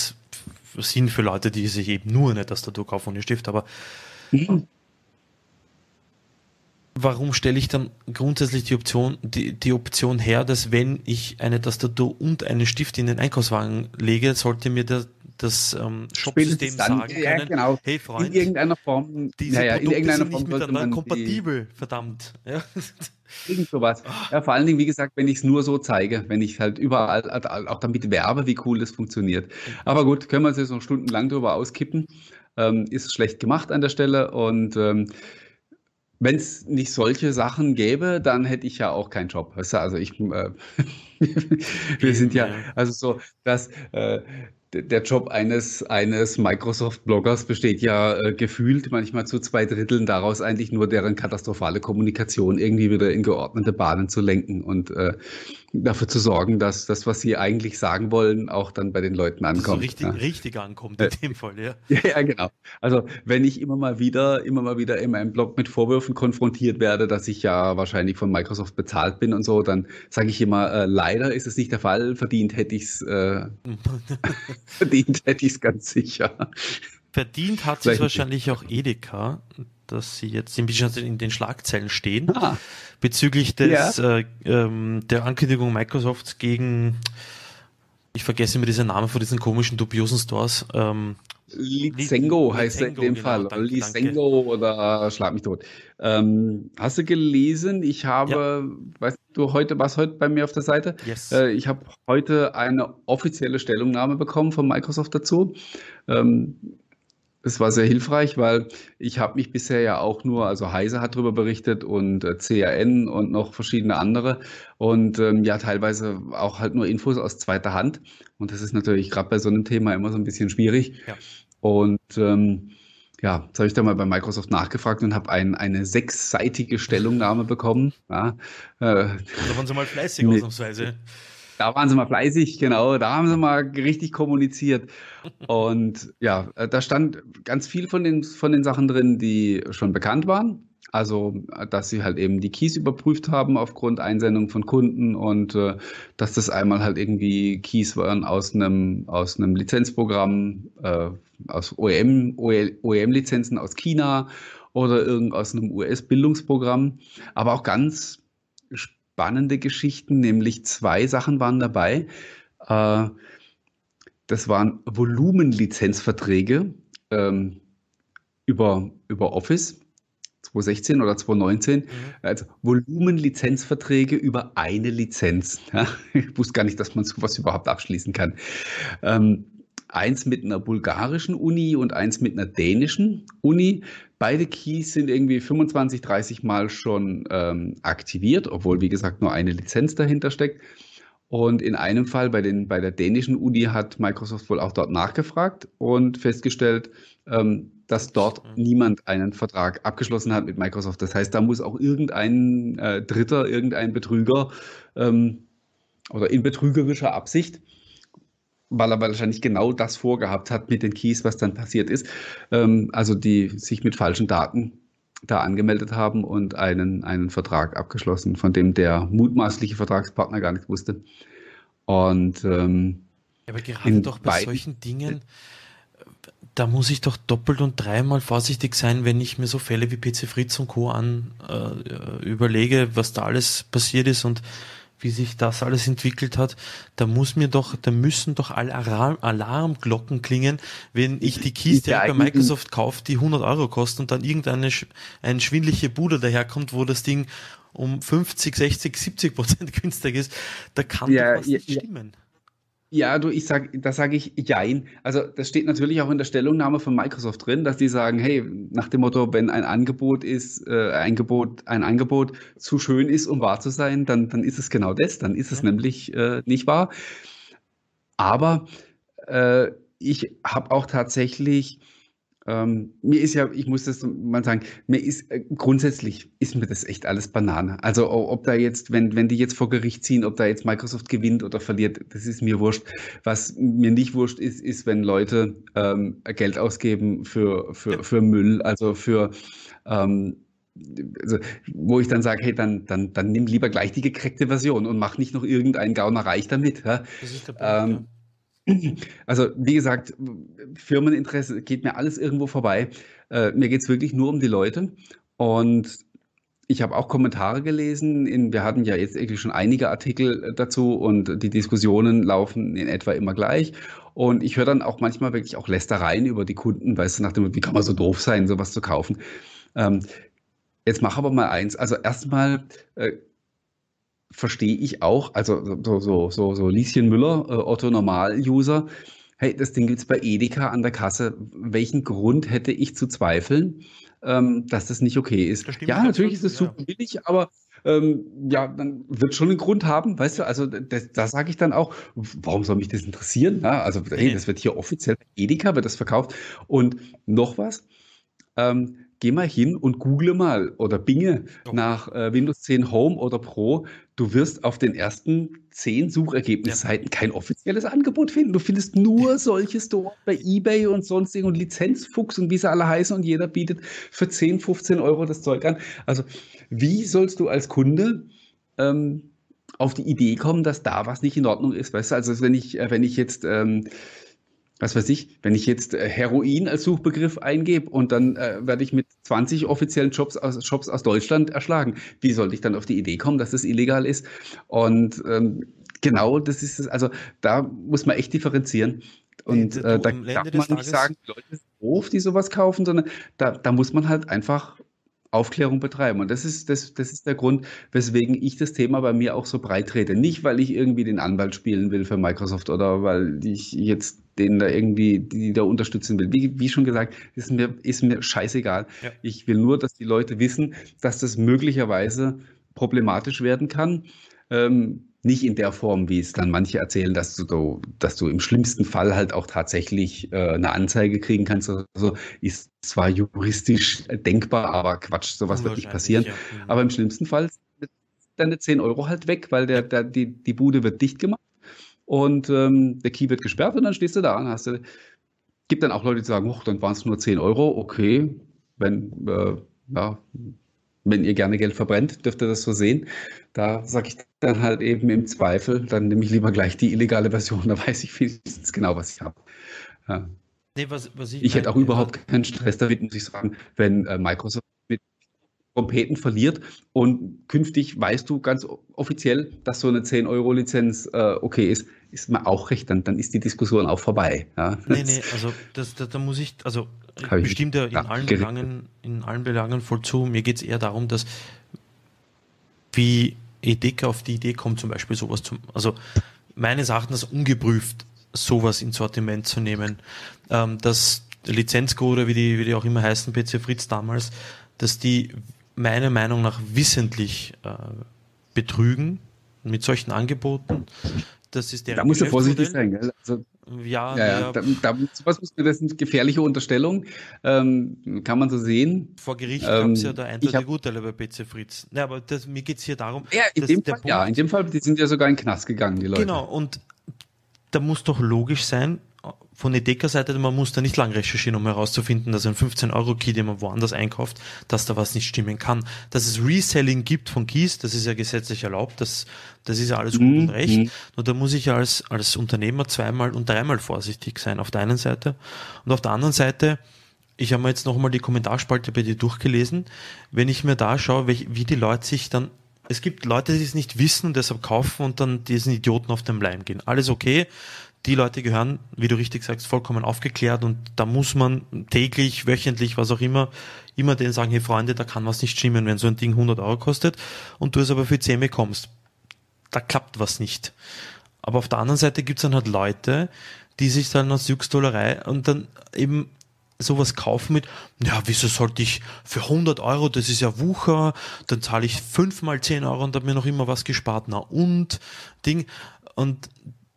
Sinn für Leute, die sich eben nur eine Tastatur kaufen und einen Stift, aber mhm. warum stelle ich dann grundsätzlich die Option, die, die Option her, dass wenn ich eine Tastatur und einen Stift in den Einkaufswagen lege, sollte mir der, das ähm, Shop-System sagen können, ja, genau. hey Freund, in irgendeiner Form, diese ja, Produkte in irgendeiner sind nicht Form miteinander kompatibel, verdammt. Ja. Irgend sowas. Ja, vor allen Dingen, wie gesagt, wenn ich es nur so zeige, wenn ich halt überall auch damit werbe, wie cool das funktioniert. Aber gut, können wir uns jetzt noch stundenlang drüber auskippen. Ähm, ist schlecht gemacht an der Stelle und ähm, wenn es nicht solche Sachen gäbe, dann hätte ich ja auch keinen Job. Weißt du? Also ich, äh, wir sind ja, also so, dass äh, der Job eines, eines Microsoft-Bloggers besteht ja äh, gefühlt manchmal zu zwei Dritteln daraus, eigentlich nur deren katastrophale Kommunikation irgendwie wieder in geordnete Bahnen zu lenken. Und äh, dafür zu sorgen, dass das, was sie eigentlich sagen wollen, auch dann bei den Leuten ankommt. So richtig, ja. richtig ankommt in dem Fall, ja. ja. Ja, genau. Also wenn ich immer mal wieder, immer mal wieder in meinem Blog mit Vorwürfen konfrontiert werde, dass ich ja wahrscheinlich von Microsoft bezahlt bin und so, dann sage ich immer, äh, leider ist es nicht der Fall, verdient hätte ich es, äh, verdient hätte ich es ganz sicher. Verdient hat es wahrscheinlich auch Edeka, dass sie jetzt in den Schlagzeilen stehen, ah. bezüglich des, ja. äh, ähm, der Ankündigung Microsofts gegen, ich vergesse immer diesen Namen von diesen komischen, dubiosen Stores. Ähm, Lizengo heißt er in dem genau, Fall. Danke, Lizengo danke. oder Schlag mich tot. Ähm, hast du gelesen? Ich habe, ja. weißt du heute, was heute bei mir auf der Seite? Yes. Äh, ich habe heute eine offizielle Stellungnahme bekommen von Microsoft dazu. Ähm, das war sehr hilfreich, weil ich habe mich bisher ja auch nur, also Heise hat darüber berichtet und äh, CRN und noch verschiedene andere und ähm, ja teilweise auch halt nur Infos aus zweiter Hand und das ist natürlich gerade bei so einem Thema immer so ein bisschen schwierig ja. und ähm, ja, jetzt habe ich da mal bei Microsoft nachgefragt und habe ein, eine sechsseitige Stellungnahme bekommen. Ja, äh, da waren Sie mal fleißig ausnahmsweise. Da waren sie mal fleißig, genau. Da haben sie mal richtig kommuniziert. Und ja, äh, da stand ganz viel von den, von den Sachen drin, die schon bekannt waren. Also, dass sie halt eben die Keys überprüft haben aufgrund Einsendung von Kunden und äh, dass das einmal halt irgendwie Keys waren aus einem, aus einem Lizenzprogramm, äh, aus OEM, OEM-Lizenzen aus China oder irgend aus einem US-Bildungsprogramm. Aber auch ganz spannende Geschichten, nämlich zwei Sachen waren dabei. Äh, das waren Volumenlizenzverträge ähm, über, über Office 2016 oder 2019. Mhm. Also Volumenlizenzverträge über eine Lizenz. Ja, ich wusste gar nicht, dass man sowas überhaupt abschließen kann. Ähm, eins mit einer bulgarischen Uni und eins mit einer dänischen Uni. Beide Keys sind irgendwie 25, 30 Mal schon ähm, aktiviert, obwohl, wie gesagt, nur eine Lizenz dahinter steckt. Und in einem Fall bei, den, bei der dänischen Uni hat Microsoft wohl auch dort nachgefragt und festgestellt, ähm, dass dort mhm. niemand einen Vertrag abgeschlossen hat mit Microsoft. Das heißt, da muss auch irgendein äh, Dritter, irgendein Betrüger ähm, oder in betrügerischer Absicht weil er wahrscheinlich genau das vorgehabt hat mit den Keys, was dann passiert ist. Ähm, also die sich mit falschen Daten da angemeldet haben und einen, einen Vertrag abgeschlossen, von dem der mutmaßliche Vertragspartner gar nichts wusste. Und ähm, aber gerade doch bei solchen Dingen, da muss ich doch doppelt und dreimal vorsichtig sein, wenn ich mir so Fälle wie PC Fritz und Co. an äh, überlege, was da alles passiert ist und wie sich das alles entwickelt hat, da muss mir doch, da müssen doch alle Alarm, Alarmglocken klingen, wenn ich die Keys direkt bei Microsoft kaufe, die 100 Euro kosten und dann irgendeine ein schwindliche Bude daherkommt, wo das Ding um 50, 60, 70 Prozent günstiger ist, da kann ja, doch was nicht ja, stimmen. Ja, du, ich sag, da sage ich Jein. Also das steht natürlich auch in der Stellungnahme von Microsoft drin, dass die sagen, hey, nach dem Motto, wenn ein Angebot ist, äh, ein Angebot, ein Angebot zu schön ist, um wahr zu sein, dann, dann ist es genau das, dann ist es ja. nämlich äh, nicht wahr. Aber äh, ich habe auch tatsächlich ähm, mir ist ja, ich muss das mal sagen, mir ist äh, grundsätzlich ist mir das echt alles Banane. Also ob da jetzt, wenn, wenn die jetzt vor Gericht ziehen, ob da jetzt Microsoft gewinnt oder verliert, das ist mir wurscht. Was mir nicht wurscht ist, ist, wenn Leute ähm, Geld ausgeben für, für, für Müll, also für ähm, also, wo ich dann sage, hey, dann, dann, dann nimm lieber gleich die gekreckte Version und mach nicht noch irgendeinen Gauner reich damit. Ja? Das ist der Punkt, ähm, ja. Also, wie gesagt, Firmeninteresse geht mir alles irgendwo vorbei. Äh, mir geht es wirklich nur um die Leute. Und ich habe auch Kommentare gelesen. In, wir hatten ja jetzt eigentlich schon einige Artikel dazu und die Diskussionen laufen in etwa immer gleich. Und ich höre dann auch manchmal wirklich auch Lästereien über die Kunden, weißt du, nach dem, wie kann man so doof sein, sowas zu kaufen. Ähm, jetzt mach aber mal eins. Also erstmal äh, verstehe ich auch, also so, so, so, so Lieschen Müller, äh, Otto Normal-User, hey, das Ding gibt's bei Edeka an der Kasse. Welchen Grund hätte ich zu zweifeln, ähm, dass das nicht okay ist? Ja, natürlich ist es super ja. billig, aber ähm, ja, dann wird schon einen Grund haben, weißt du, also da sage ich dann auch, warum soll mich das interessieren? Ja, also hey, das wird hier offiziell bei Edeka, wird das verkauft. Und noch was, ähm, geh mal hin und google mal oder binge oh. nach äh, Windows 10 Home oder Pro. Du wirst auf den ersten zehn Suchergebnisseiten ja. kein offizielles Angebot finden. Du findest nur solche Stores bei eBay und sonstigen und Lizenzfuchs und wie sie alle heißen und jeder bietet für 10, 15 Euro das Zeug an. Also wie sollst du als Kunde ähm, auf die Idee kommen, dass da was nicht in Ordnung ist? Weißt du, also wenn ich, äh, wenn ich jetzt ähm, was weiß ich, wenn ich jetzt äh, Heroin als Suchbegriff eingebe und dann äh, werde ich mit 20 offiziellen Shops aus, Shops aus Deutschland erschlagen, wie sollte ich dann auf die Idee kommen, dass das illegal ist? Und ähm, genau das ist es, also da muss man echt differenzieren. Und äh, da darf man nicht sagen, die Leute sind doof, die sowas kaufen, sondern da, da muss man halt einfach Aufklärung betreiben. Und das ist, das, das ist der Grund, weswegen ich das Thema bei mir auch so breit trete. Nicht, weil ich irgendwie den Anwalt spielen will für Microsoft oder weil ich jetzt den da irgendwie, die da unterstützen will. Wie, wie schon gesagt, ist mir, ist mir scheißegal. Ja. Ich will nur, dass die Leute wissen, dass das möglicherweise problematisch werden kann. Ähm, nicht in der Form, wie es dann manche erzählen, dass du, dass du im schlimmsten Fall halt auch tatsächlich äh, eine Anzeige kriegen kannst. Also ist zwar juristisch denkbar, aber Quatsch, sowas wird nicht passieren. Ja. Mhm. Aber im schlimmsten Fall sind deine 10 Euro halt weg, weil der, der, die, die Bude wird dicht gemacht und ähm, der Key wird gesperrt und dann stehst du da und hast du. Gibt dann auch Leute, die sagen, dann waren es nur 10 Euro, okay, wenn, äh, ja, wenn ihr gerne Geld verbrennt, dürft ihr das so sehen. Da sage ich dann halt eben im Zweifel, dann nehme ich lieber gleich die illegale Version, da weiß ich wenigstens genau, was ich habe. Ja. Nee, was, was ich, ich hätte auch überhaupt keinen Stress damit, muss ich sagen, wenn äh, Microsoft Trompeten verliert und künftig weißt du ganz offiziell, dass so eine 10-Euro-Lizenz äh, okay ist, ist mir auch recht, dann, dann ist die Diskussion auch vorbei. Ja. Nee, nee, also das, da, da muss ich, also ich bestimmt ja in, ja, allen Belangen, in allen Belangen voll zu. Mir geht es eher darum, dass wie Edeka auf die Idee kommt, zum Beispiel sowas zu, also meines Erachtens ungeprüft sowas ins Sortiment zu nehmen. Ähm, dass Lizenzcode, wie die, wie die auch immer heißen, PC Fritz damals, dass die meiner Meinung nach wissentlich äh, betrügen mit solchen Angeboten. Das ist der Da musst du vorsichtig sein, gell? Also, ja, ja, ja. Da, da, was muss das sind gefährliche Unterstellungen, ähm, kann man so sehen. Vor Gericht ähm, gab es ja da eindeutige Urteile bei PC Fritz. Ja, aber das, mir geht es hier darum, ja, in dem Fall, Punkt, ja, in dem Fall, die sind ja sogar in den Knast gegangen, die Leute. Genau, und da muss doch logisch sein, von Edeka-Seite, man muss da nicht lang recherchieren, um herauszufinden, dass ein 15-Euro-Key, den man woanders einkauft, dass da was nicht stimmen kann. Dass es Reselling gibt von Keys, das ist ja gesetzlich erlaubt, das, das ist ja alles gut mhm. und recht. Mhm. Nur da muss ich als, als Unternehmer zweimal und dreimal vorsichtig sein, auf der einen Seite. Und auf der anderen Seite, ich habe mir jetzt nochmal die Kommentarspalte bei dir durchgelesen. Wenn ich mir da schaue, wie die Leute sich dann es gibt Leute, die es nicht wissen und deshalb kaufen und dann diesen Idioten auf den Leim gehen. Alles okay die Leute gehören, wie du richtig sagst, vollkommen aufgeklärt und da muss man täglich, wöchentlich, was auch immer, immer denen sagen, hey Freunde, da kann was nicht stimmen, wenn so ein Ding 100 Euro kostet und du es aber für 10 bekommst. Da klappt was nicht. Aber auf der anderen Seite gibt es dann halt Leute, die sich dann aus Juxdollerei und dann eben sowas kaufen mit, ja, wieso sollte ich für 100 Euro, das ist ja Wucher, dann zahle ich fünfmal 10 Euro und habe mir noch immer was gespart, na und, Ding. Und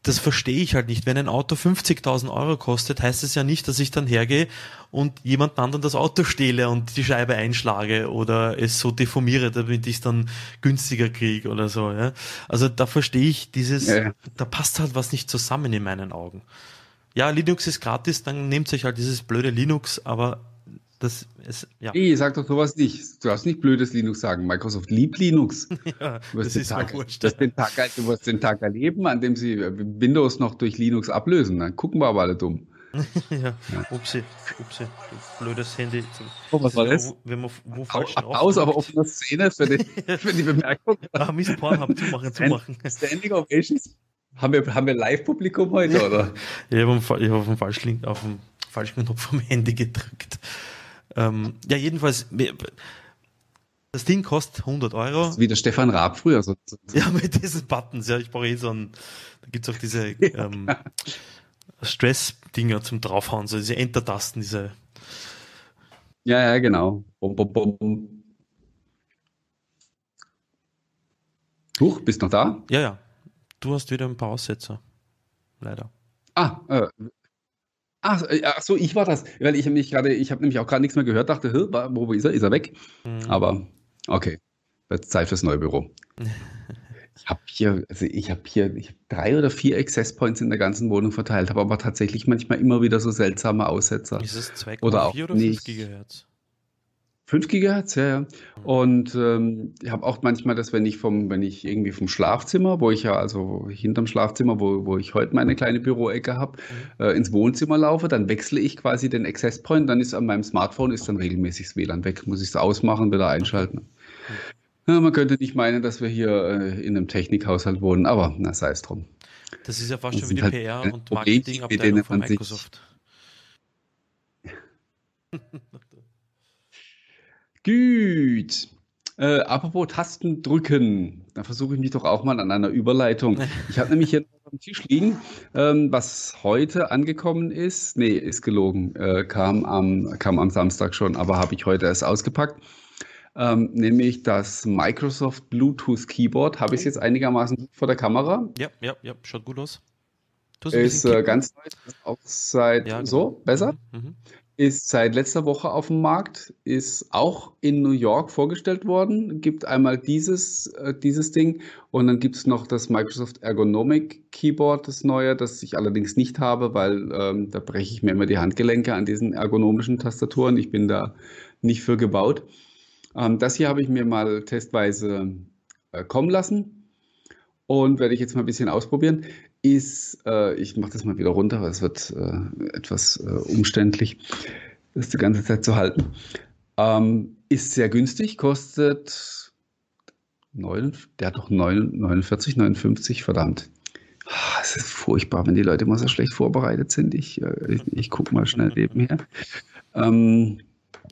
das verstehe ich halt nicht. Wenn ein Auto 50.000 Euro kostet, heißt es ja nicht, dass ich dann hergehe und jemand anderen das Auto stehle und die Scheibe einschlage oder es so deformiere, damit ich es dann günstiger kriege oder so. Ja? Also da verstehe ich dieses, ja. da passt halt was nicht zusammen in meinen Augen. Ja, Linux ist gratis, dann nehmt euch halt dieses blöde Linux, aber das ist, ja. Nee, sag doch sowas nicht. Du darfst nicht blödes Linux sagen. Microsoft liebt Linux. ja, das ist Tag, das den Tag, du wirst den Tag erleben, an dem sie Windows noch durch Linux ablösen. Dann gucken wir aber alle dumm. ja, upsi, upsi, du blödes Handy. Oh, was war das? Wenn man wo falsch Aus, aber offene Szene für die, für die Bemerkung. Ah, Mist, Pornhub, zumachen, zumachen. Standing Ovations. Haben wir, haben wir Live-Publikum heute, oder? ich habe auf, hab auf, auf den falschen Knopf vom Handy gedrückt. Ähm, ja, jedenfalls, das Ding kostet 100 Euro. Das ist wie der Stefan Raab früher. So, so. Ja, mit diesen Buttons. Ja, ich brauche eh so einen, da gibt es auch diese ähm, Stress-Dinger zum draufhauen, so diese Enter-Tasten, diese. Ja, ja, genau. Bum, bum, bum. Huch, bist noch da? Ja, ja. Du hast wieder ein paar Aussetzer. Leider. Ah, äh, ach, äh, ach so, ich war das. Weil ich habe mich gerade, ich habe nämlich auch gerade nichts mehr gehört, dachte, wo, ist er? Ist er weg? Mhm. Aber okay. Jetzt Zeit fürs neue Büro. Ich habe hier, also ich habe hier ich hab drei oder vier Access Points in der ganzen Wohnung verteilt, habe aber tatsächlich manchmal immer wieder so seltsame Aussetzer. Ist es 2,4 oder, auch oder 5 Gigahertz? 5 Gigahertz, ja, ja. Und ähm, ich habe auch manchmal das, wenn ich vom, wenn ich irgendwie vom Schlafzimmer, wo ich ja, also hinterm Schlafzimmer, wo, wo ich heute meine kleine Büroecke habe, mhm. äh, ins Wohnzimmer laufe, dann wechsle ich quasi den Access Point, dann ist an meinem Smartphone ist dann regelmäßig das WLAN weg, muss ich es ausmachen, wieder einschalten. Mhm. Ja, man könnte nicht meinen, dass wir hier äh, in einem Technikhaushalt wohnen, aber na, sei es drum. Das ist ja fast schon wie die halt PR- und Marketingabteilung von Microsoft. Gut. Äh, apropos Tasten drücken, da versuche ich mich doch auch mal an einer Überleitung. Ich habe nämlich hier dem Tisch liegen, ähm, was heute angekommen ist. Nee, ist gelogen. Äh, kam, am, kam am Samstag schon, aber habe ich heute erst ausgepackt ähm, nämlich das Microsoft Bluetooth Keyboard. Habe ich es jetzt einigermaßen vor der Kamera? Ja, ja, ja, schaut gut aus. Ist äh, ganz neu, auch seit ja, genau. so besser. Mhm, mhm. Ist seit letzter Woche auf dem Markt, ist auch in New York vorgestellt worden. Gibt einmal dieses, äh, dieses Ding und dann gibt es noch das Microsoft Ergonomic Keyboard, das neue, das ich allerdings nicht habe, weil ähm, da breche ich mir immer die Handgelenke an diesen ergonomischen Tastaturen. Ich bin da nicht für gebaut. Ähm, das hier habe ich mir mal testweise äh, kommen lassen und werde ich jetzt mal ein bisschen ausprobieren. Ist, äh, ich mache das mal wieder runter, weil es wird äh, etwas äh, umständlich, das die ganze Zeit zu halten. Ähm, ist sehr günstig, kostet 9, der hat doch 9, 49, 59, verdammt. Ah, es ist furchtbar, wenn die Leute immer so schlecht vorbereitet sind. Ich, äh, ich, ich gucke mal schnell nebenher. Ähm,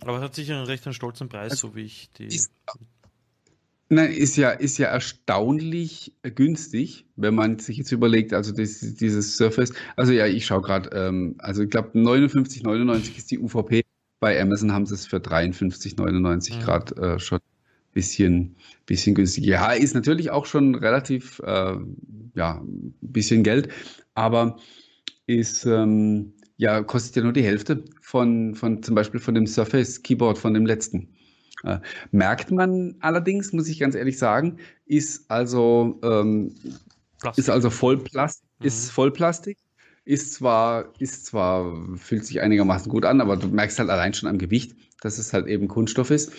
aber es hat sicher einen recht stolzen Preis, also so wie ich die. Ist, nein, ist ja, ist ja erstaunlich günstig, wenn man sich jetzt überlegt, also das, dieses Surface. Also ja, ich schaue gerade, ähm, also ich glaube 59,99 ist die UVP. Bei Amazon haben sie es für 53,99 mhm. Grad äh, schon ein bisschen, bisschen günstig. Ja, ist natürlich auch schon relativ, äh, ja, ein bisschen Geld, aber ist, ähm, ja, kostet ja nur die Hälfte von, von zum Beispiel von dem Surface Keyboard von dem letzten. Äh, merkt man allerdings, muss ich ganz ehrlich sagen, ist also, ähm, ist also Vollplastik, mhm. ist Vollplastik ist zwar, ist zwar, fühlt sich einigermaßen gut an, aber du merkst halt allein schon am Gewicht, dass es halt eben Kunststoff ist.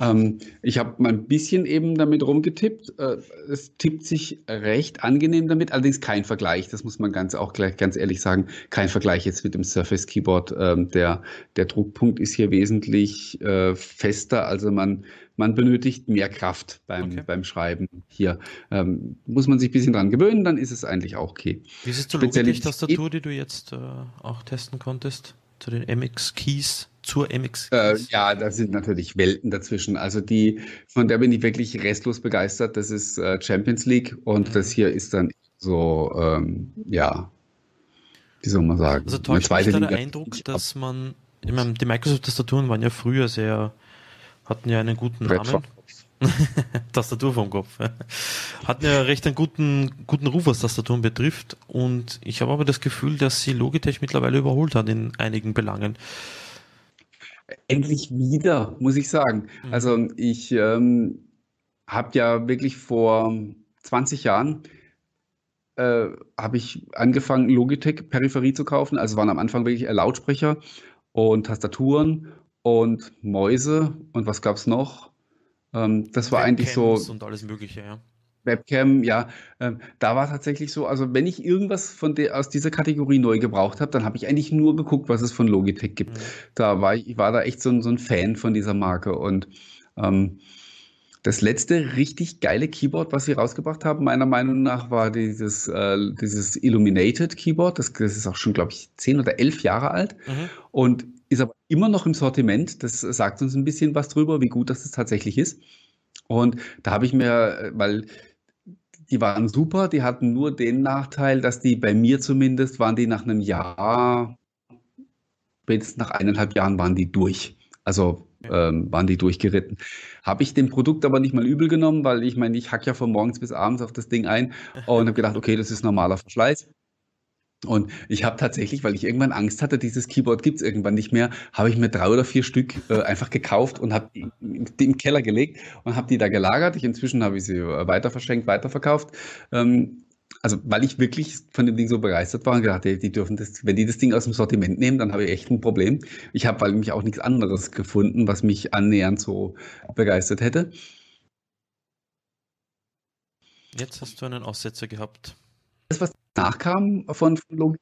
Ähm, ich habe mal ein bisschen eben damit rumgetippt. Äh, es tippt sich recht angenehm damit, allerdings kein Vergleich. Das muss man ganz auch gleich ganz ehrlich sagen. Kein Vergleich jetzt mit dem Surface Keyboard. Ähm, der, der Druckpunkt ist hier wesentlich äh, fester. Also man, man benötigt mehr Kraft beim, okay. beim Schreiben hier. Ähm, muss man sich ein bisschen dran gewöhnen, dann ist es eigentlich auch okay. Wie ist es zur Logitech-Tastatur, die du jetzt äh, auch testen konntest? Zu den MX-Keys, zur MX? Äh, ja, da sind natürlich Welten dazwischen. Also die, von der bin ich wirklich restlos begeistert. Das ist äh, Champions League und mhm. das hier ist dann so, ähm, ja, wie soll man sagen? Also täuscht mich da der Eindruck, dass man, ich meine, die Microsoft-Tastaturen waren ja früher sehr hatten ja einen guten Namen. Tastatur vom Kopf. Hatten ja recht einen guten, guten Ruf, was Tastaturen betrifft. Und ich habe aber das Gefühl, dass sie Logitech mittlerweile überholt hat in einigen Belangen. Endlich wieder, muss ich sagen. Mhm. Also ich ähm, habe ja wirklich vor 20 Jahren äh, habe ich angefangen, Logitech-Peripherie zu kaufen. Also waren am Anfang wirklich Lautsprecher und Tastaturen und Mäuse und was gab es noch? Ähm, das war eigentlich so. Und alles Mögliche, ja. Webcam, ja, äh, da war tatsächlich so, also wenn ich irgendwas von der, aus dieser Kategorie neu gebraucht habe, dann habe ich eigentlich nur geguckt, was es von Logitech gibt. Mhm. Da war ich, ich war da echt so, so ein Fan von dieser Marke und ähm, das letzte richtig geile Keyboard, was sie rausgebracht haben, meiner Meinung nach, war dieses, äh, dieses Illuminated Keyboard. Das, das ist auch schon, glaube ich, zehn oder elf Jahre alt mhm. und ist aber immer noch im Sortiment. Das sagt uns ein bisschen was drüber, wie gut das tatsächlich ist. Und da habe ich mir, weil die waren super, die hatten nur den Nachteil, dass die bei mir zumindest waren die nach einem Jahr, spätestens nach eineinhalb Jahren waren die durch. Also ähm, waren die durchgeritten. Habe ich dem Produkt aber nicht mal übel genommen, weil ich meine, ich hack ja von morgens bis abends auf das Ding ein und habe gedacht, okay, das ist normaler Verschleiß. Und ich habe tatsächlich, weil ich irgendwann Angst hatte, dieses Keyboard gibt es irgendwann nicht mehr, habe ich mir drei oder vier Stück äh, einfach gekauft und habe die, im Keller gelegt und habe die da gelagert. Ich, inzwischen habe ich sie äh, weiter verschenkt, weiterverkauft. Ähm, also weil ich wirklich von dem Ding so begeistert war und gedacht, die, die dürfen das, wenn die das Ding aus dem Sortiment nehmen, dann habe ich echt ein Problem. Ich habe weil mich auch nichts anderes gefunden, was mich annähernd so begeistert hätte. Jetzt hast du einen Aussetzer gehabt. Das, was nachkam von, von Logik.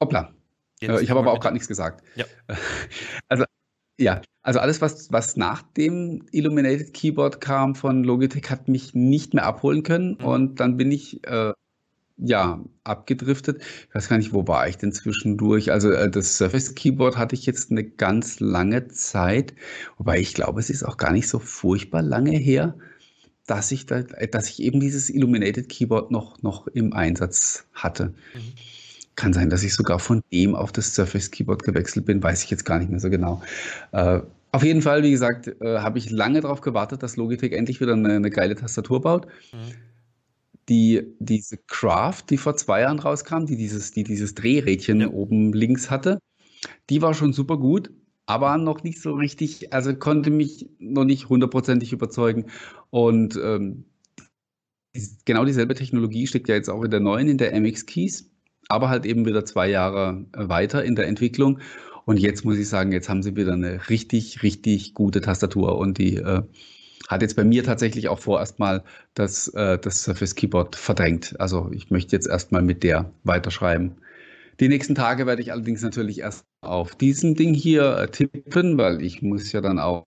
Hoppla. Jetzt ich habe aber auch gerade nichts gesagt. Ja. Also, ja, also alles, was, was nach dem Illuminated Keyboard kam von Logitech, hat mich nicht mehr abholen können. Mhm. Und dann bin ich äh, ja abgedriftet. Ich weiß gar nicht, wo war ich denn zwischendurch? Also äh, das Surface Keyboard hatte ich jetzt eine ganz lange Zeit, wobei ich glaube, es ist auch gar nicht so furchtbar lange her dass ich, da, dass ich eben dieses Illuminated Keyboard noch, noch im Einsatz hatte. Mhm. Kann sein, dass ich sogar von dem auf das Surface Keyboard gewechselt bin, weiß ich jetzt gar nicht mehr so genau. Äh, auf jeden Fall, wie gesagt, äh, habe ich lange darauf gewartet, dass Logitech endlich wieder eine, eine geile Tastatur baut. Mhm. Die, diese Craft, die vor zwei Jahren rauskam, die dieses, die dieses Drehrädchen ja. oben links hatte, die war schon super gut, aber noch nicht so richtig, also konnte mich noch nicht hundertprozentig überzeugen. Und ähm, genau dieselbe Technologie steckt ja jetzt auch in der neuen, in der MX Keys, aber halt eben wieder zwei Jahre äh, weiter in der Entwicklung. Und jetzt muss ich sagen, jetzt haben sie wieder eine richtig, richtig gute Tastatur und die äh, hat jetzt bei mir tatsächlich auch vorerst mal das, äh, das Surface Keyboard verdrängt. Also ich möchte jetzt erstmal mit der weiterschreiben. Die nächsten Tage werde ich allerdings natürlich erst auf diesem Ding hier äh, tippen, weil ich muss ja dann auch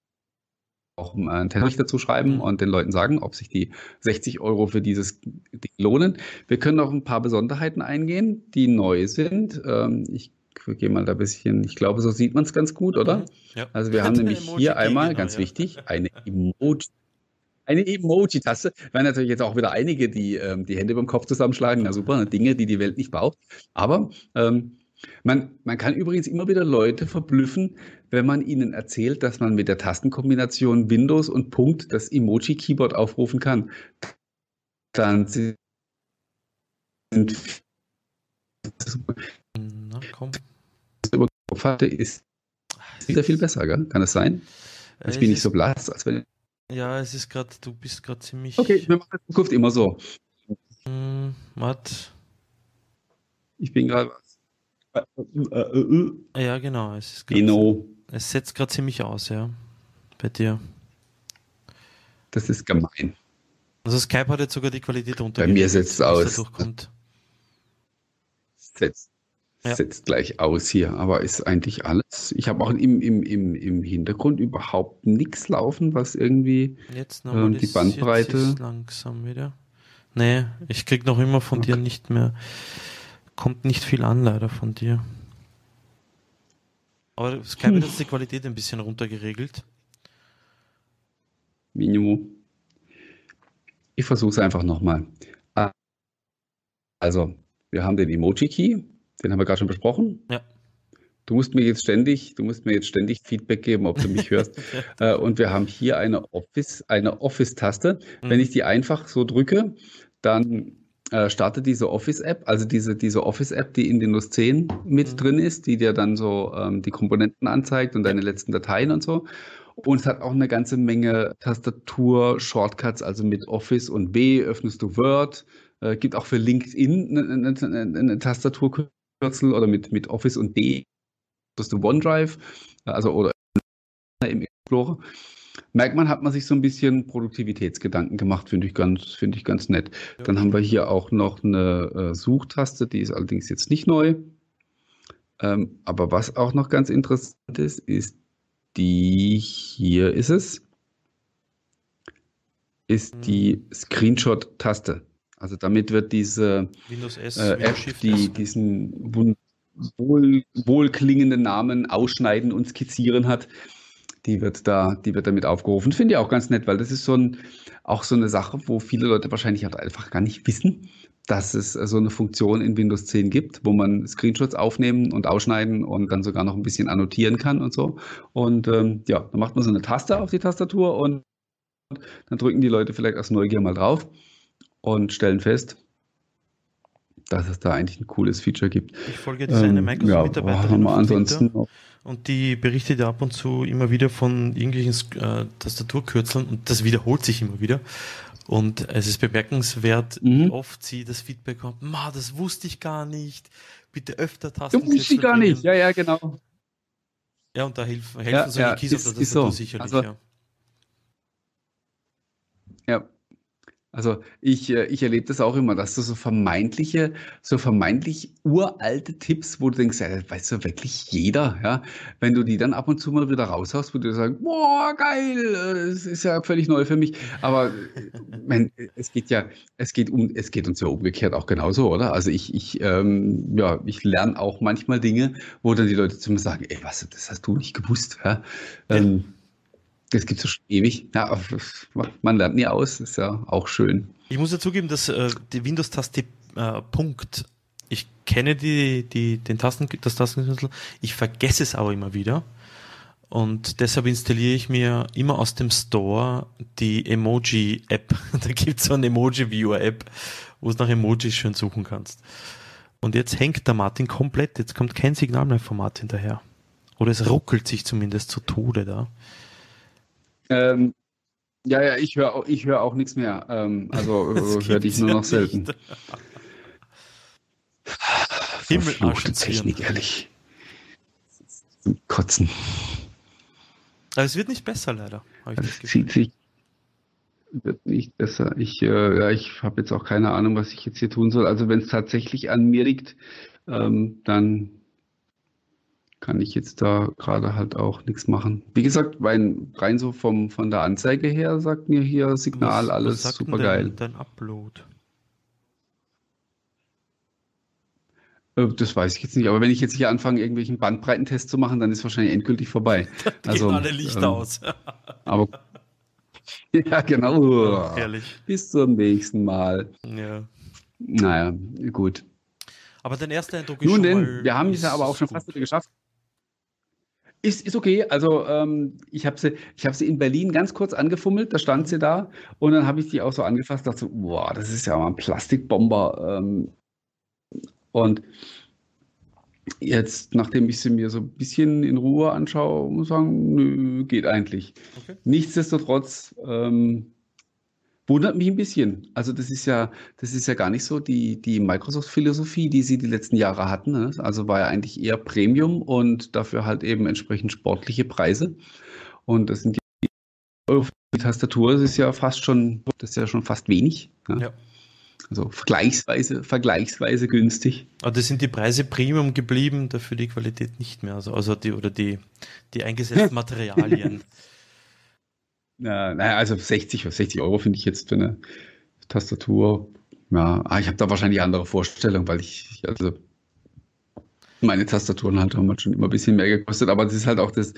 auch einen Test dazu schreiben mhm. und den Leuten sagen, ob sich die 60 Euro für dieses Ding lohnen. Wir können noch ein paar Besonderheiten eingehen, die neu sind. Ähm, ich gehe mal da ein bisschen, ich glaube, so sieht man es ganz gut, oder? Mhm. Ja. Also wir haben nämlich hier einmal, genau, ganz ja. wichtig, eine Emoji. Eine Emoji-Taste. Werden natürlich jetzt auch wieder einige, die ähm, die Hände beim Kopf zusammenschlagen. Na super, Dinge, die die Welt nicht braucht. Aber ähm, man, man kann übrigens immer wieder Leute verblüffen, wenn man ihnen erzählt, dass man mit der Tastenkombination Windows und Punkt das Emoji-Keyboard aufrufen kann. Dann sind Na, komm. über Kopf hatte, ist wieder viel besser, gell? Kann das sein? Ich bin nicht so blass, als wenn ja, es ist gerade, du bist gerade ziemlich. Okay, wir machen in Zukunft immer so. Matt. Ich bin gerade. Ja, genau. Es, ist grad, genau. es setzt gerade ziemlich aus, ja. Bei dir. Das ist gemein. Also Skype hat jetzt sogar die Qualität runter. Bei mir setzt es aus. Durchkommt. Setzt ja. setzt gleich aus hier, aber ist eigentlich alles. Ich habe auch im, im, im, im Hintergrund überhaupt nichts laufen, was irgendwie Jetzt äh, die Bandbreite. Jetzt langsam wieder. Nee, ich krieg noch immer von okay. dir nicht mehr. Kommt nicht viel an, leider von dir. Aber Skype hat jetzt die Qualität ein bisschen runtergeregelt. Minimum. Ich versuche es einfach nochmal. Also, wir haben den Emoji-Key, den haben wir gerade schon besprochen. Ja. Du musst mir jetzt ständig, du musst mir jetzt ständig Feedback geben, ob du mich hörst. äh, und wir haben hier eine Office, eine Office-Taste. Mhm. Wenn ich die einfach so drücke, dann äh, startet diese Office-App, also diese, diese Office-App, die in Windows 10 mit mhm. drin ist, die dir dann so ähm, die Komponenten anzeigt und deine letzten Dateien und so. Und es hat auch eine ganze Menge Tastatur-Shortcuts, also mit Office und B öffnest du Word. Äh, gibt auch für LinkedIn eine, eine, eine, eine Tastatur Kürzel oder mit, mit Office und D, das du OneDrive, also oder im Explorer. Merkt man, hat man sich so ein bisschen Produktivitätsgedanken gemacht, finde ich ganz, finde ich ganz nett. Ja. Dann haben wir hier auch noch eine äh, Suchtaste, die ist allerdings jetzt nicht neu. Ähm, aber was auch noch ganz interessant ist, ist die, hier ist es, ist mhm. die Screenshot-Taste. Also damit wird diese Windows S, äh, App, die diesen wohl, wohlklingenden Namen ausschneiden und skizzieren hat, die wird da, die wird damit aufgerufen. Finde ich auch ganz nett, weil das ist so ein, auch so eine Sache, wo viele Leute wahrscheinlich auch einfach gar nicht wissen, dass es so eine Funktion in Windows 10 gibt, wo man Screenshots aufnehmen und ausschneiden und dann sogar noch ein bisschen annotieren kann und so. Und ähm, ja, dann macht man so eine Taste auf die Tastatur und dann drücken die Leute vielleicht aus Neugier mal drauf und stellen fest, dass es da eigentlich ein cooles Feature gibt. Ich folge jetzt eine ähm, Microsoft-Mitarbeiterin ja, ansonsten und die berichtet ja ab und zu immer wieder von irgendwelchen äh, Tastaturkürzeln und das wiederholt sich immer wieder. Und es ist bemerkenswert, mhm. wie oft sie das Feedback kommt, ma, das wusste ich gar nicht, bitte öfter Tasten. Das wusste ich gar nicht, ja, ja, genau. Ja, und da helfen, helfen ja, solche ja, Keys ist, auf der Tastatur so. sicherlich, also. Ja, also ich, äh, ich erlebe das auch immer, dass du so vermeintliche, so vermeintlich uralte Tipps, wo du denkst, ja, das weiß ja wirklich jeder, ja. Wenn du die dann ab und zu mal wieder raushaust, wo du sagst, boah, geil, das ist ja völlig neu für mich. Aber äh, mein, es geht ja, es geht um, es geht uns ja umgekehrt auch genauso, oder? Also ich, ich, ähm, ja, ich lerne auch manchmal Dinge, wo dann die Leute zu mir sagen, ey, was, das hast du nicht gewusst, ja. ja. Das gibt es schon ewig. Ja, man lernt nie aus, ist ja auch schön. Ich muss ja zugeben, dass äh, die Windows-Taste äh, Punkt, ich kenne die, die, den Tasten, das Tastenkürzel, ich vergesse es aber immer wieder. Und deshalb installiere ich mir immer aus dem Store die Emoji-App. da gibt es so eine Emoji-Viewer-App, wo du nach Emojis schön suchen kannst. Und jetzt hängt der Martin komplett, jetzt kommt kein Signal mehr vom Martin daher. Oder es ruckelt sich zumindest zu Tode da. Ähm, ja, ja, ich höre ich hör auch nichts mehr. Ähm, also höre dich nur noch selten. Verfluchte Technik, ehrlich. Kotzen. Aber es wird nicht besser, leider. Es zieht sich. Wird nicht besser. Ich, äh, ja, ich habe jetzt auch keine Ahnung, was ich jetzt hier tun soll. Also wenn es tatsächlich an mir liegt, ähm, dann kann ich jetzt da gerade halt auch nichts machen. Wie gesagt, rein, rein so vom, von der Anzeige her sagt mir hier Signal was, alles was super geil. Dein, Upload. Äh, das weiß ich jetzt nicht, aber wenn ich jetzt hier anfange, irgendwelchen Bandbreitentest zu machen, dann ist wahrscheinlich endgültig vorbei. Da also, alle Lichter ähm, aus. aber ja, genau. Ehrlich. Bis zum nächsten Mal. Ja. Naja, gut. Aber dein erster Eindruck ist Nun denn, wir haben es ja aber auch schon fast wieder geschafft. Ist, ist okay. Also ähm, ich habe sie, ich hab sie in Berlin ganz kurz angefummelt, da stand sie da und dann habe ich die auch so angefasst, dachte so, boah, das ist ja mal ein Plastikbomber. Ähm, und jetzt, nachdem ich sie mir so ein bisschen in Ruhe anschaue, muss ich sagen, nö, geht eigentlich. Okay. Nichtsdestotrotz ähm, Wundert mich ein bisschen. Also das ist ja, das ist ja gar nicht so die, die Microsoft-Philosophie, die sie die letzten Jahre hatten. Ne? Also war ja eigentlich eher Premium und dafür halt eben entsprechend sportliche Preise. Und das sind die, die Tastatur, das ist ja fast schon, das ist ja schon fast wenig. Ne? Ja. Also vergleichsweise, vergleichsweise günstig. Aber das sind die Preise Premium geblieben, dafür die Qualität nicht mehr. Also, also die oder die, die eingesetzten Materialien. Ja, naja, also 60, 60 Euro finde ich jetzt für eine Tastatur. Ja, ah, ich habe da wahrscheinlich andere Vorstellungen, weil ich, also meine Tastaturen halt haben schon immer ein bisschen mehr gekostet, aber das ist halt auch das,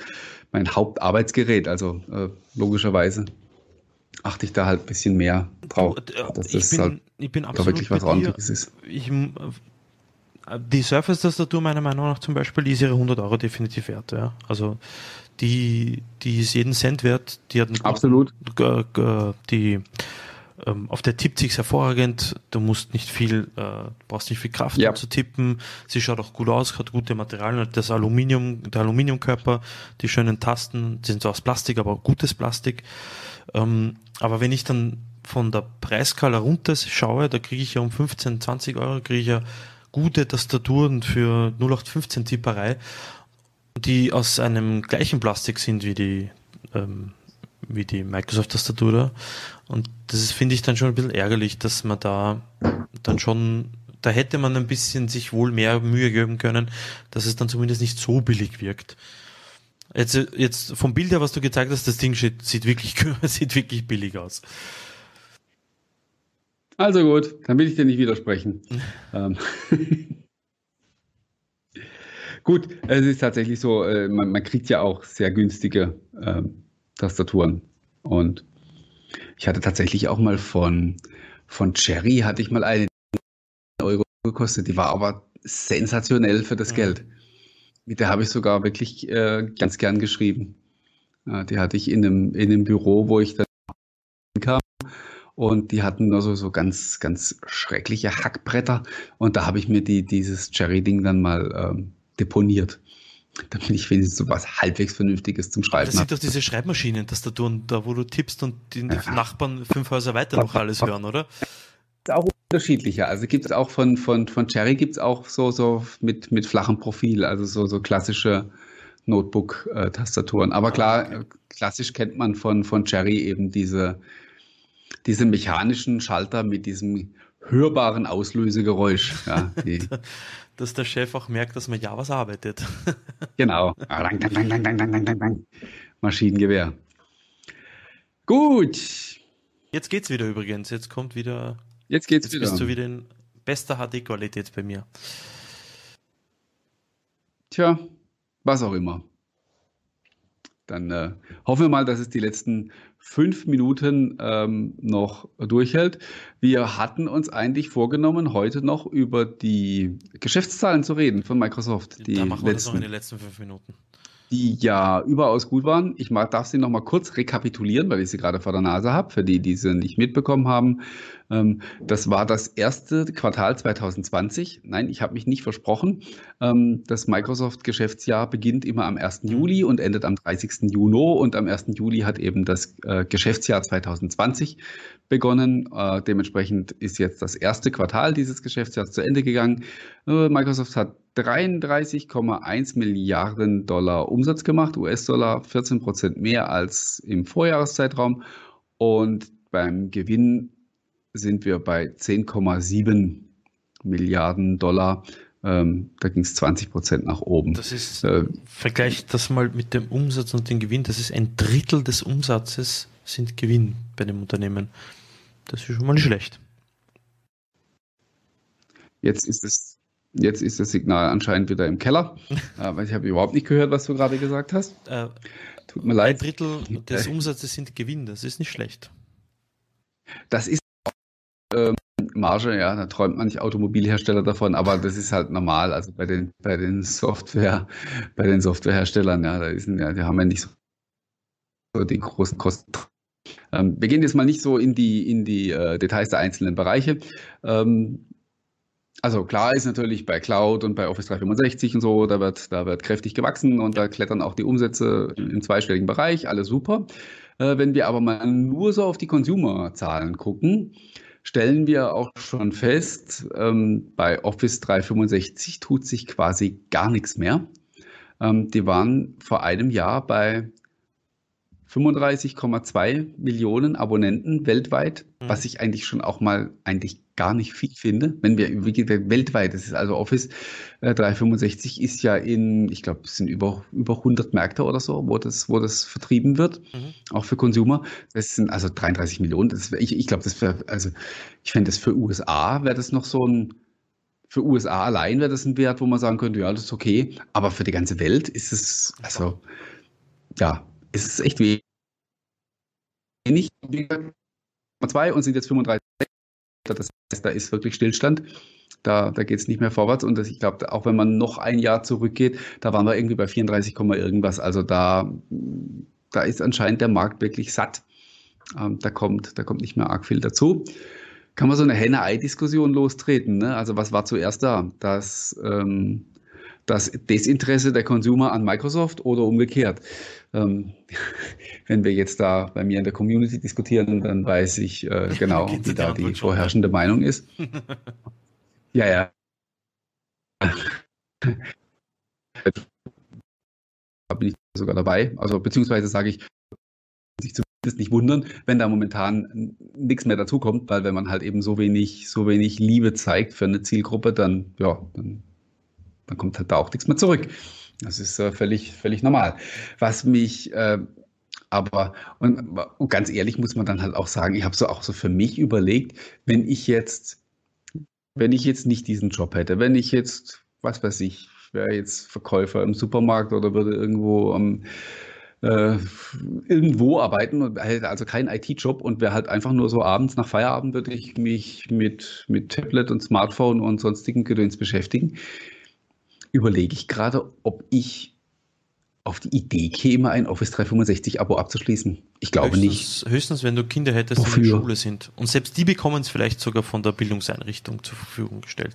mein Hauptarbeitsgerät, also äh, logischerweise achte ich da halt ein bisschen mehr drauf. Äh, dass das bin, halt ich bin absolut wirklich was ordentliches ist. Ich, äh, die Surface-Tastatur meiner Meinung nach zum Beispiel, die ist ihre 100 Euro definitiv wert. Ja. Also die, die ist jeden Cent wert. Die hat Absolut. die ähm, auf der tippt sich hervorragend. Du musst nicht viel, äh, brauchst nicht viel Kraft, ja. um zu tippen. Sie schaut auch gut aus, hat gute Materialien, das Aluminium, der Aluminiumkörper, die schönen Tasten, die sind so aus Plastik, aber gutes Plastik. Ähm, aber wenn ich dann von der Preiskala runter schaue, da kriege ich ja um 15, 20 Euro kriege ich ja gute Tastaturen für 0815 Tipperei die aus einem gleichen Plastik sind wie die, ähm, wie die Microsoft-Tastatur da. Und das finde ich dann schon ein bisschen ärgerlich, dass man da dann schon, da hätte man ein bisschen sich wohl mehr Mühe geben können, dass es dann zumindest nicht so billig wirkt. Jetzt, jetzt vom Bild her, was du gezeigt hast, das Ding sieht, sieht wirklich, sieht wirklich billig aus. Also gut, dann will ich dir nicht widersprechen. ähm. Gut, es ist tatsächlich so, äh, man, man, kriegt ja auch sehr günstige ähm, Tastaturen. Und ich hatte tatsächlich auch mal von, von Cherry, hatte ich mal eine Euro gekostet, die war aber sensationell für das mhm. Geld. Mit der habe ich sogar wirklich äh, ganz gern geschrieben. Ja, die hatte ich in einem, in einem Büro, wo ich dann kam. Und die hatten nur so, so ganz, ganz schreckliche Hackbretter. Und da habe ich mir die, dieses Cherry-Ding dann mal ähm, deponiert. Damit ich wenigstens so was halbwegs Vernünftiges zum Schreiben habe. Das sind doch diese Schreibmaschinen-Tastaturen, da wo du tippst und die ja. Nachbarn fünf Häuser weiter noch alles hören, oder? auch unterschiedlicher. Also gibt es auch von, von, von Cherry gibt es auch so, so mit, mit flachem Profil, also so, so klassische Notebook-Tastaturen. Aber klar, okay. klassisch kennt man von, von Cherry eben diese, diese mechanischen Schalter mit diesem hörbaren Auslösegeräusch. Ja, dass der Chef auch merkt, dass man ja was arbeitet. genau. Maschinengewehr. Gut. Jetzt geht's wieder übrigens. Jetzt kommt wieder. Jetzt geht's jetzt wieder. Bist du wieder in bester HD-Qualität bei mir. Tja, was auch immer. Dann äh, hoffen wir mal, dass es die letzten fünf Minuten ähm, noch durchhält. Wir hatten uns eigentlich vorgenommen, heute noch über die Geschäftszahlen zu reden von Microsoft. Die da machen wir letzten, das noch in den letzten fünf Minuten die ja überaus gut waren. Ich darf sie noch mal kurz rekapitulieren, weil ich sie gerade vor der Nase habe, für die, die sie nicht mitbekommen haben. Ähm, das war das erste Quartal 2020. Nein, ich habe mich nicht versprochen. Ähm, das Microsoft-Geschäftsjahr beginnt immer am 1. Juli und endet am 30. Juni. Und am 1. Juli hat eben das äh, Geschäftsjahr 2020 begonnen. Äh, dementsprechend ist jetzt das erste Quartal dieses Geschäftsjahres zu Ende gegangen. Äh, Microsoft hat 33,1 Milliarden Dollar Umsatz gemacht, US-Dollar 14 Prozent mehr als im Vorjahreszeitraum. Und beim Gewinn sind wir bei 10,7 Milliarden Dollar. Ähm, da ging es 20 Prozent nach oben. Das ist, äh, vergleich das mal mit dem Umsatz und dem Gewinn. Das ist ein Drittel des Umsatzes sind Gewinn bei dem Unternehmen. Das ist schon mal nicht schlecht. Jetzt ist es Jetzt ist das Signal anscheinend wieder im Keller. Aber ich habe überhaupt nicht gehört, was du gerade gesagt hast. Äh, Tut mir leid. Ein Drittel des Umsatzes sind Gewinn, das ist nicht schlecht. Das ist ähm, Marge, ja, da träumt manch Automobilhersteller davon, aber das ist halt normal. Also bei den, bei den Software, bei den Softwareherstellern, ja, da ist, ja, die haben ja nicht so die großen Kosten. Ähm, wir gehen jetzt mal nicht so in die, in die äh, Details der einzelnen Bereiche. Ähm, also klar ist natürlich bei Cloud und bei Office 365 und so, da wird, da wird kräftig gewachsen und da klettern auch die Umsätze im zweistelligen Bereich, alles super. Äh, wenn wir aber mal nur so auf die Consumer-Zahlen gucken, stellen wir auch schon fest, ähm, bei Office 365 tut sich quasi gar nichts mehr. Ähm, die waren vor einem Jahr bei 35,2 Millionen Abonnenten weltweit, mhm. was ich eigentlich schon auch mal eigentlich gar nicht viel finde. Wenn wir, weltweit, das ist also Office äh, 365 ist ja in, ich glaube, es sind über, über 100 Märkte oder so, wo das, wo das vertrieben wird, mhm. auch für Consumer. Das sind also 33 Millionen. Das ich ich glaube, das wäre, also ich fände das für USA wäre das noch so ein, für USA allein wäre das ein Wert, wo man sagen könnte, ja, das ist okay. Aber für die ganze Welt ist es, also, ja, ist es echt wenig. Zwei und sind jetzt 35. Das heißt, da ist wirklich Stillstand. Da, da geht es nicht mehr vorwärts. Und das, ich glaube, auch wenn man noch ein Jahr zurückgeht, da waren wir irgendwie bei 34, irgendwas. Also da, da ist anscheinend der Markt wirklich satt. Ähm, da, kommt, da kommt nicht mehr arg viel dazu. Kann man so eine Henne-Ei-Diskussion lostreten? Ne? Also was war zuerst da? Das, ähm, das Desinteresse der Consumer an Microsoft oder umgekehrt? Ähm, wenn wir jetzt da bei mir in der Community diskutieren, dann weiß ich äh, genau, wie da die vorherrschende Meinung ist. ja, ja. da bin ich sogar dabei. Also beziehungsweise sage ich, sich zu es nicht wundern, wenn da momentan nichts mehr dazukommt, weil wenn man halt eben so wenig, so wenig Liebe zeigt für eine Zielgruppe, dann, ja, dann, dann kommt halt da auch nichts mehr zurück. Das ist äh, völlig, völlig normal. Was mich äh, aber, und, und, ganz ehrlich muss man dann halt auch sagen, ich habe so auch so für mich überlegt, wenn ich jetzt, wenn ich jetzt nicht diesen Job hätte, wenn ich jetzt, was weiß ich, wäre jetzt Verkäufer im Supermarkt oder würde irgendwo am äh, irgendwo arbeiten und halt also kein IT-Job und wäre halt einfach nur so abends nach Feierabend würde ich mich mit, mit Tablet und Smartphone und sonstigen Gedöns beschäftigen. Überlege ich gerade, ob ich auf die Idee käme, ein Office 365 Abo abzuschließen. Ich glaube höchstens, nicht. Höchstens, wenn du Kinder hättest, Wofür? die in der Schule sind. Und selbst die bekommen es vielleicht sogar von der Bildungseinrichtung zur Verfügung gestellt.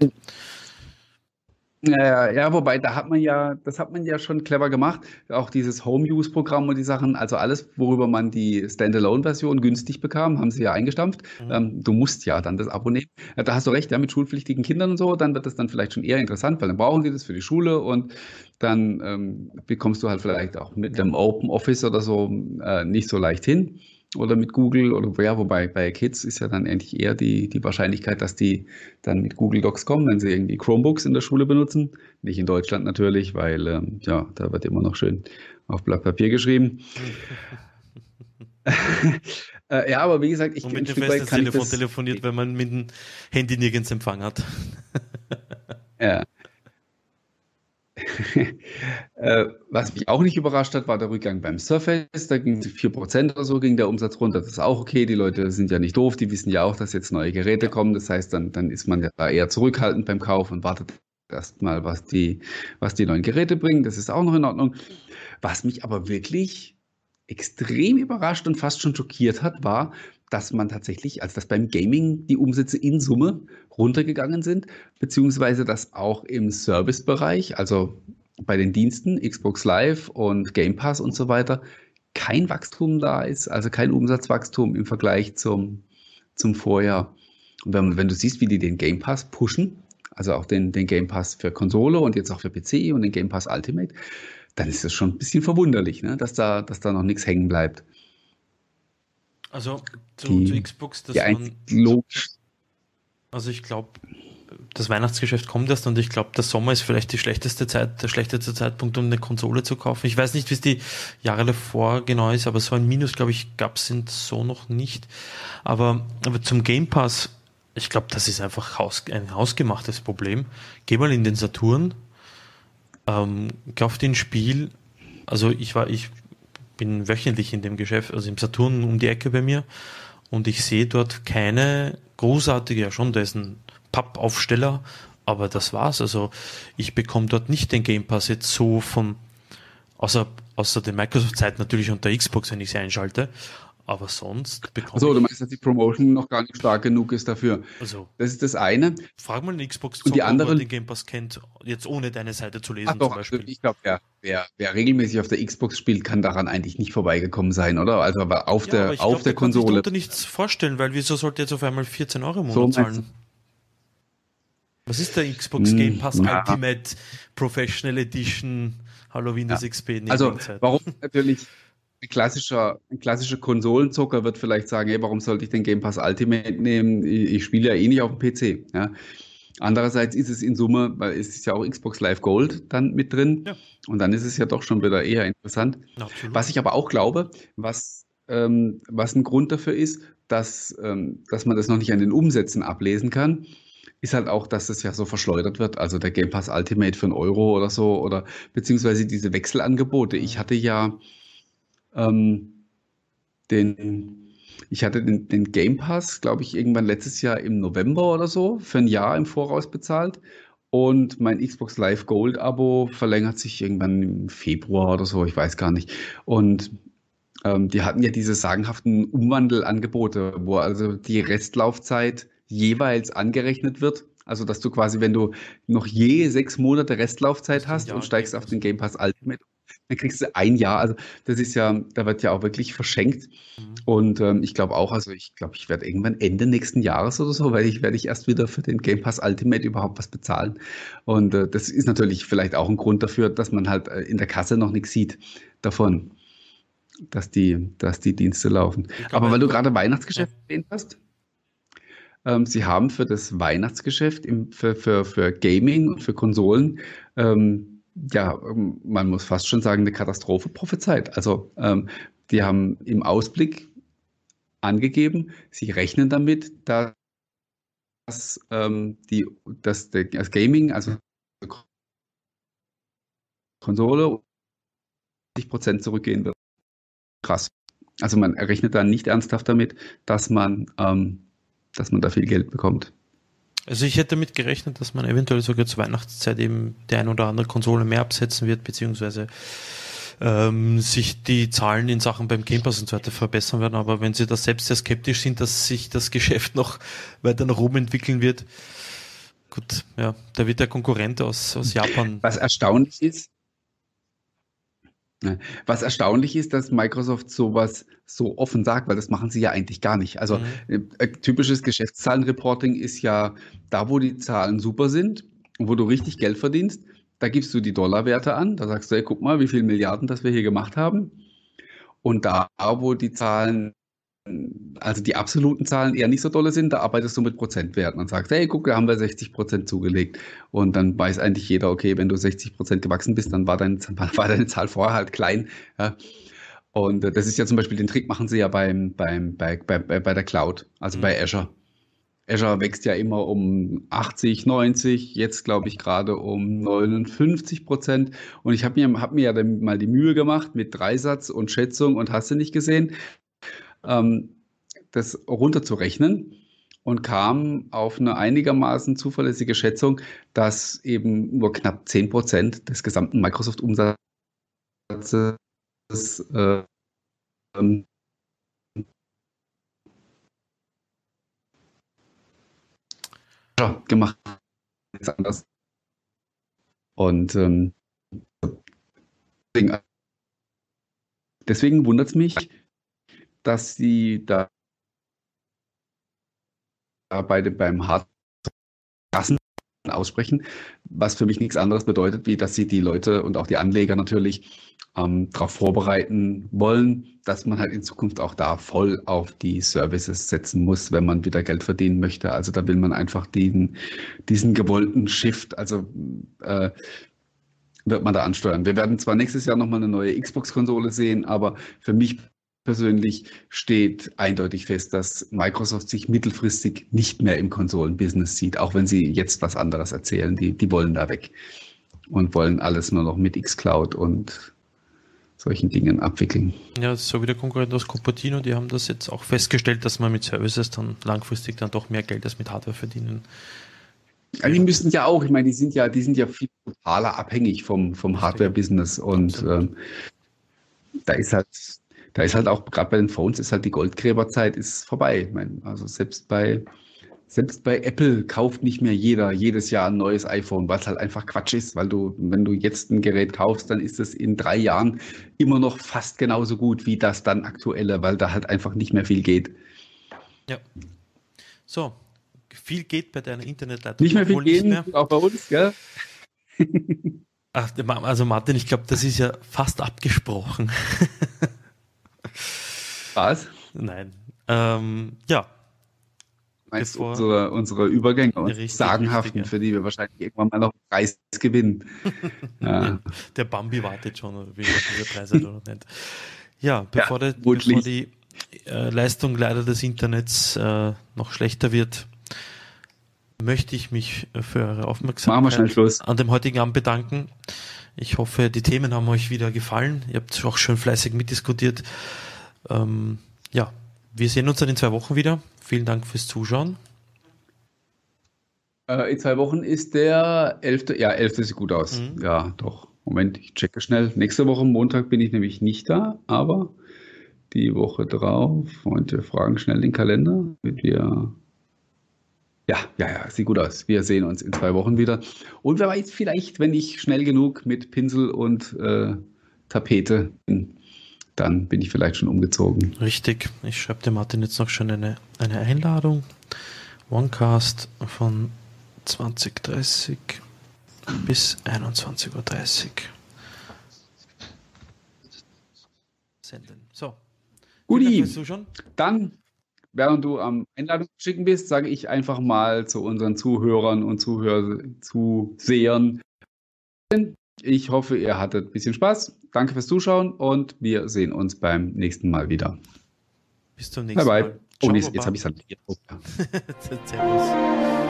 Ja, ja, wobei, da hat man ja, das hat man ja schon clever gemacht. Auch dieses Home-Use-Programm und die Sachen, also alles, worüber man die Standalone-Version günstig bekam, haben sie ja eingestampft. Mhm. Ähm, du musst ja dann das Abo nehmen. Ja, da hast du recht, ja, mit schulpflichtigen Kindern und so, dann wird das dann vielleicht schon eher interessant, weil dann brauchen sie das für die Schule und dann ähm, bekommst du halt vielleicht auch mit dem Open Office oder so äh, nicht so leicht hin oder mit Google oder ja, wobei bei Kids ist ja dann endlich eher die, die Wahrscheinlichkeit, dass die dann mit Google Docs kommen, wenn sie irgendwie Chromebooks in der Schule benutzen. Nicht in Deutschland natürlich, weil ähm, ja, da wird immer noch schön auf Blatt Papier geschrieben. äh, ja, aber wie gesagt, ich Und mit dem Festnetztelefon telefoniert, wenn man mit dem Handy nirgends Empfang hat. ja. Äh, was mich auch nicht überrascht hat, war der Rückgang beim Surface. Da ging es 4% oder so, ging der Umsatz runter. Das ist auch okay. Die Leute sind ja nicht doof. Die wissen ja auch, dass jetzt neue Geräte kommen. Das heißt, dann, dann ist man ja eher zurückhaltend beim Kauf und wartet erstmal, was die, was die neuen Geräte bringen. Das ist auch noch in Ordnung. Was mich aber wirklich extrem überrascht und fast schon schockiert hat, war, dass man tatsächlich, als dass beim Gaming die Umsätze in Summe runtergegangen sind, beziehungsweise dass auch im Servicebereich, also bei den Diensten, Xbox Live und Game Pass und so weiter, kein Wachstum da ist, also kein Umsatzwachstum im Vergleich zum, zum Vorjahr. Und wenn, wenn du siehst, wie die den Game Pass pushen, also auch den, den Game Pass für Konsole und jetzt auch für PC und den Game Pass Ultimate, dann ist es schon ein bisschen verwunderlich, ne? dass, da, dass da noch nichts hängen bleibt. Also zu, die, zu Xbox, das waren, logisch. Also ich glaube, das Weihnachtsgeschäft kommt erst und ich glaube, der Sommer ist vielleicht die schlechteste Zeit, der schlechteste Zeitpunkt, um eine Konsole zu kaufen. Ich weiß nicht, wie es die Jahre davor genau ist, aber so ein Minus, glaube ich, gab es so noch nicht. Aber, aber zum Game Pass, ich glaube, das ist einfach haus, ein hausgemachtes Problem. Geh mal in den Saturn, ähm, kauf den Spiel. Also ich war, ich bin wöchentlich in dem Geschäft, also im Saturn um die Ecke bei mir und ich sehe dort keine großartige, ja schon, da ist ein Pappaufsteller, aber das war's. Also ich bekomme dort nicht den Game Pass jetzt so von, außer, außer der Microsoft-Zeit natürlich unter Xbox, wenn ich sie einschalte, aber sonst bekomme Also du meinst, dass die Promotion noch gar nicht stark genug ist dafür. Also, das ist das eine. Frag mal einen xbox und die andere, den Game Pass kennt, jetzt ohne deine Seite zu lesen Ach doch. Also ich glaube, ja, wer, wer, regelmäßig auf der Xbox spielt, kann daran eigentlich nicht vorbeigekommen sein, oder? Also aber auf ja, der, aber auf glaub, der Konsole. Ich kann sich nichts vorstellen, weil wieso sollte jetzt auf einmal 14 Euro im Monat so zahlen? Was ist der Xbox hm, Game Pass Na. Ultimate Professional Edition Hallo Windows ja. XP? Also warum natürlich ein klassischer, ein klassischer Konsolenzocker wird vielleicht sagen, hey, warum sollte ich den Game Pass Ultimate nehmen? Ich, ich spiele ja eh nicht auf dem PC. Ja. Andererseits ist es in Summe, weil es ist ja auch Xbox Live Gold dann mit drin. Ja. Und dann ist es ja doch schon wieder eher interessant. Absolut. Was ich aber auch glaube, was, ähm, was ein Grund dafür ist, dass, ähm, dass man das noch nicht an den Umsätzen ablesen kann, ist halt auch, dass es ja so verschleudert wird. Also der Game Pass Ultimate für einen Euro oder so oder beziehungsweise diese Wechselangebote. Ich mhm. hatte ja ähm, den, ich hatte den, den Game Pass, glaube ich, irgendwann letztes Jahr im November oder so für ein Jahr im Voraus bezahlt. Und mein Xbox Live Gold Abo verlängert sich irgendwann im Februar oder so, ich weiß gar nicht. Und ähm, die hatten ja diese sagenhaften Umwandelangebote, wo also die Restlaufzeit jeweils angerechnet wird. Also, dass du quasi, wenn du noch je sechs Monate Restlaufzeit hast und steigst auf den Game Pass Ultimate dann kriegst du ein Jahr. Also das ist ja, da wird ja auch wirklich verschenkt. Mhm. Und ähm, ich glaube auch, also ich glaube, ich werde irgendwann Ende nächsten Jahres oder so, weil ich werde ich erst wieder für den Game Pass Ultimate überhaupt was bezahlen. Und äh, das ist natürlich vielleicht auch ein Grund dafür, dass man halt äh, in der Kasse noch nichts sieht davon. dass die, dass die Dienste laufen. Aber weil du gerade Weihnachtsgeschäft ja. erwähnt hast, ähm, sie haben für das Weihnachtsgeschäft, im, für, für, für Gaming und für Konsolen, ähm, ja, ähm, man muss fast schon sagen, eine Katastrophe prophezeit. Also ähm, die haben im Ausblick angegeben, sie rechnen damit, dass, ähm, die, dass das Gaming, also Konsole, 60 Prozent zurückgehen wird. Krass. Also man rechnet dann nicht ernsthaft damit, dass man, ähm, dass man da viel Geld bekommt. Also ich hätte damit gerechnet, dass man eventuell sogar zur Weihnachtszeit eben die ein oder andere Konsole mehr absetzen wird, beziehungsweise ähm, sich die Zahlen in Sachen beim Game Pass und so weiter verbessern werden. Aber wenn Sie da selbst sehr skeptisch sind, dass sich das Geschäft noch weiter nach oben entwickeln wird, gut, ja, da wird der Konkurrent aus, aus Japan. Was erstaunlich ist? Was erstaunlich ist, dass Microsoft sowas so offen sagt, weil das machen sie ja eigentlich gar nicht. Also mhm. äh, typisches Geschäftszahlenreporting ist ja da, wo die Zahlen super sind, wo du richtig Geld verdienst, da gibst du die Dollarwerte an, da sagst du, hey, guck mal, wie viele Milliarden das wir hier gemacht haben. Und da, wo die Zahlen also die absoluten Zahlen eher nicht so dolle sind, da arbeitest du mit Prozentwerten und sagst, hey, guck, da haben wir 60 Prozent zugelegt. Und dann weiß eigentlich jeder, okay, wenn du 60 Prozent gewachsen bist, dann war deine, war deine Zahl vorher halt klein. Ja. Und äh, das ist ja zum Beispiel, den Trick machen sie ja beim, beim, bei, bei, bei der Cloud, also mhm. bei Azure. Azure wächst ja immer um 80, 90, jetzt glaube ich gerade um 59 Prozent. Und ich habe mir, hab mir ja mal die Mühe gemacht mit Dreisatz und Schätzung und hast du nicht gesehen das runterzurechnen und kam auf eine einigermaßen zuverlässige Schätzung, dass eben nur knapp 10 Prozent des gesamten Microsoft-Umsatzes äh, ähm, gemacht ist anders. Und ähm, deswegen, deswegen wundert es mich, dass sie da beide beim Hard aussprechen, was für mich nichts anderes bedeutet, wie dass sie die Leute und auch die Anleger natürlich ähm, darauf vorbereiten wollen, dass man halt in Zukunft auch da voll auf die Services setzen muss, wenn man wieder Geld verdienen möchte. Also da will man einfach diesen, diesen gewollten Shift, also äh, wird man da ansteuern. Wir werden zwar nächstes Jahr nochmal eine neue Xbox-Konsole sehen, aber für mich persönlich steht eindeutig fest, dass Microsoft sich mittelfristig nicht mehr im Konsolenbusiness sieht, auch wenn sie jetzt was anderes erzählen. Die, die wollen da weg und wollen alles nur noch mit xCloud und solchen Dingen abwickeln. Ja, so wie der Konkurrent aus Cupertino, die haben das jetzt auch festgestellt, dass man mit Services dann langfristig dann doch mehr Geld als mit Hardware verdienen. Ja, die müssen ja auch, ich meine, die sind ja, die sind ja viel totaler abhängig vom, vom Hardware-Business und ähm, da ist halt da ist halt auch, gerade bei den Phones, ist halt die Goldgräberzeit ist vorbei. Meine, also selbst bei, selbst bei Apple kauft nicht mehr jeder jedes Jahr ein neues iPhone, was halt einfach Quatsch ist, weil du, wenn du jetzt ein Gerät kaufst, dann ist es in drei Jahren immer noch fast genauso gut wie das dann aktuelle, weil da halt einfach nicht mehr viel geht. Ja. So, viel geht bei deiner Internetleitung. Nicht mehr viel geht, auch bei uns, gell? Ach, also Martin, ich glaube, das ist ja fast abgesprochen. Was? Nein. Ähm, ja. Meinst du unsere, unsere Übergänge und richtig, sagenhaften, richtig, für die wir wahrscheinlich irgendwann mal noch einen Preis gewinnen. ja. Der Bambi wartet schon, wie dieser Preis hat oder nicht. Ja, bevor, ja, der, bevor die äh, Leistung leider des Internets äh, noch schlechter wird, möchte ich mich für eure Aufmerksamkeit an dem heutigen Abend bedanken. Ich hoffe, die Themen haben euch wieder gefallen. Ihr habt auch schön fleißig mitdiskutiert. Ähm, ja, wir sehen uns dann in zwei Wochen wieder. Vielen Dank fürs Zuschauen. Äh, in zwei Wochen ist der 11. Ja, 11. sieht gut aus. Mhm. Ja, doch. Moment, ich checke schnell. Nächste Woche Montag bin ich nämlich nicht da, aber die Woche drauf. Und wir fragen schnell den Kalender, wir. Ja, ja, ja, sieht gut aus. Wir sehen uns in zwei Wochen wieder. Und wer weiß, vielleicht, wenn ich schnell genug mit Pinsel und äh, Tapete bin, dann bin ich vielleicht schon umgezogen. Richtig. Ich schreibe dem Martin jetzt noch schon eine, eine Einladung. OneCast von 2030 bis 21.30 Uhr. Senden. Guti, dann, während du am Einladung schicken bist, sage ich einfach mal zu unseren Zuhörern und Zuhör Zusehern. Ich hoffe, ihr hattet ein bisschen Spaß. Danke fürs Zuschauen und wir sehen uns beim nächsten Mal wieder. Bis zum nächsten bye bye. Mal. Oh, nee, jetzt habe ich es halt. Servus.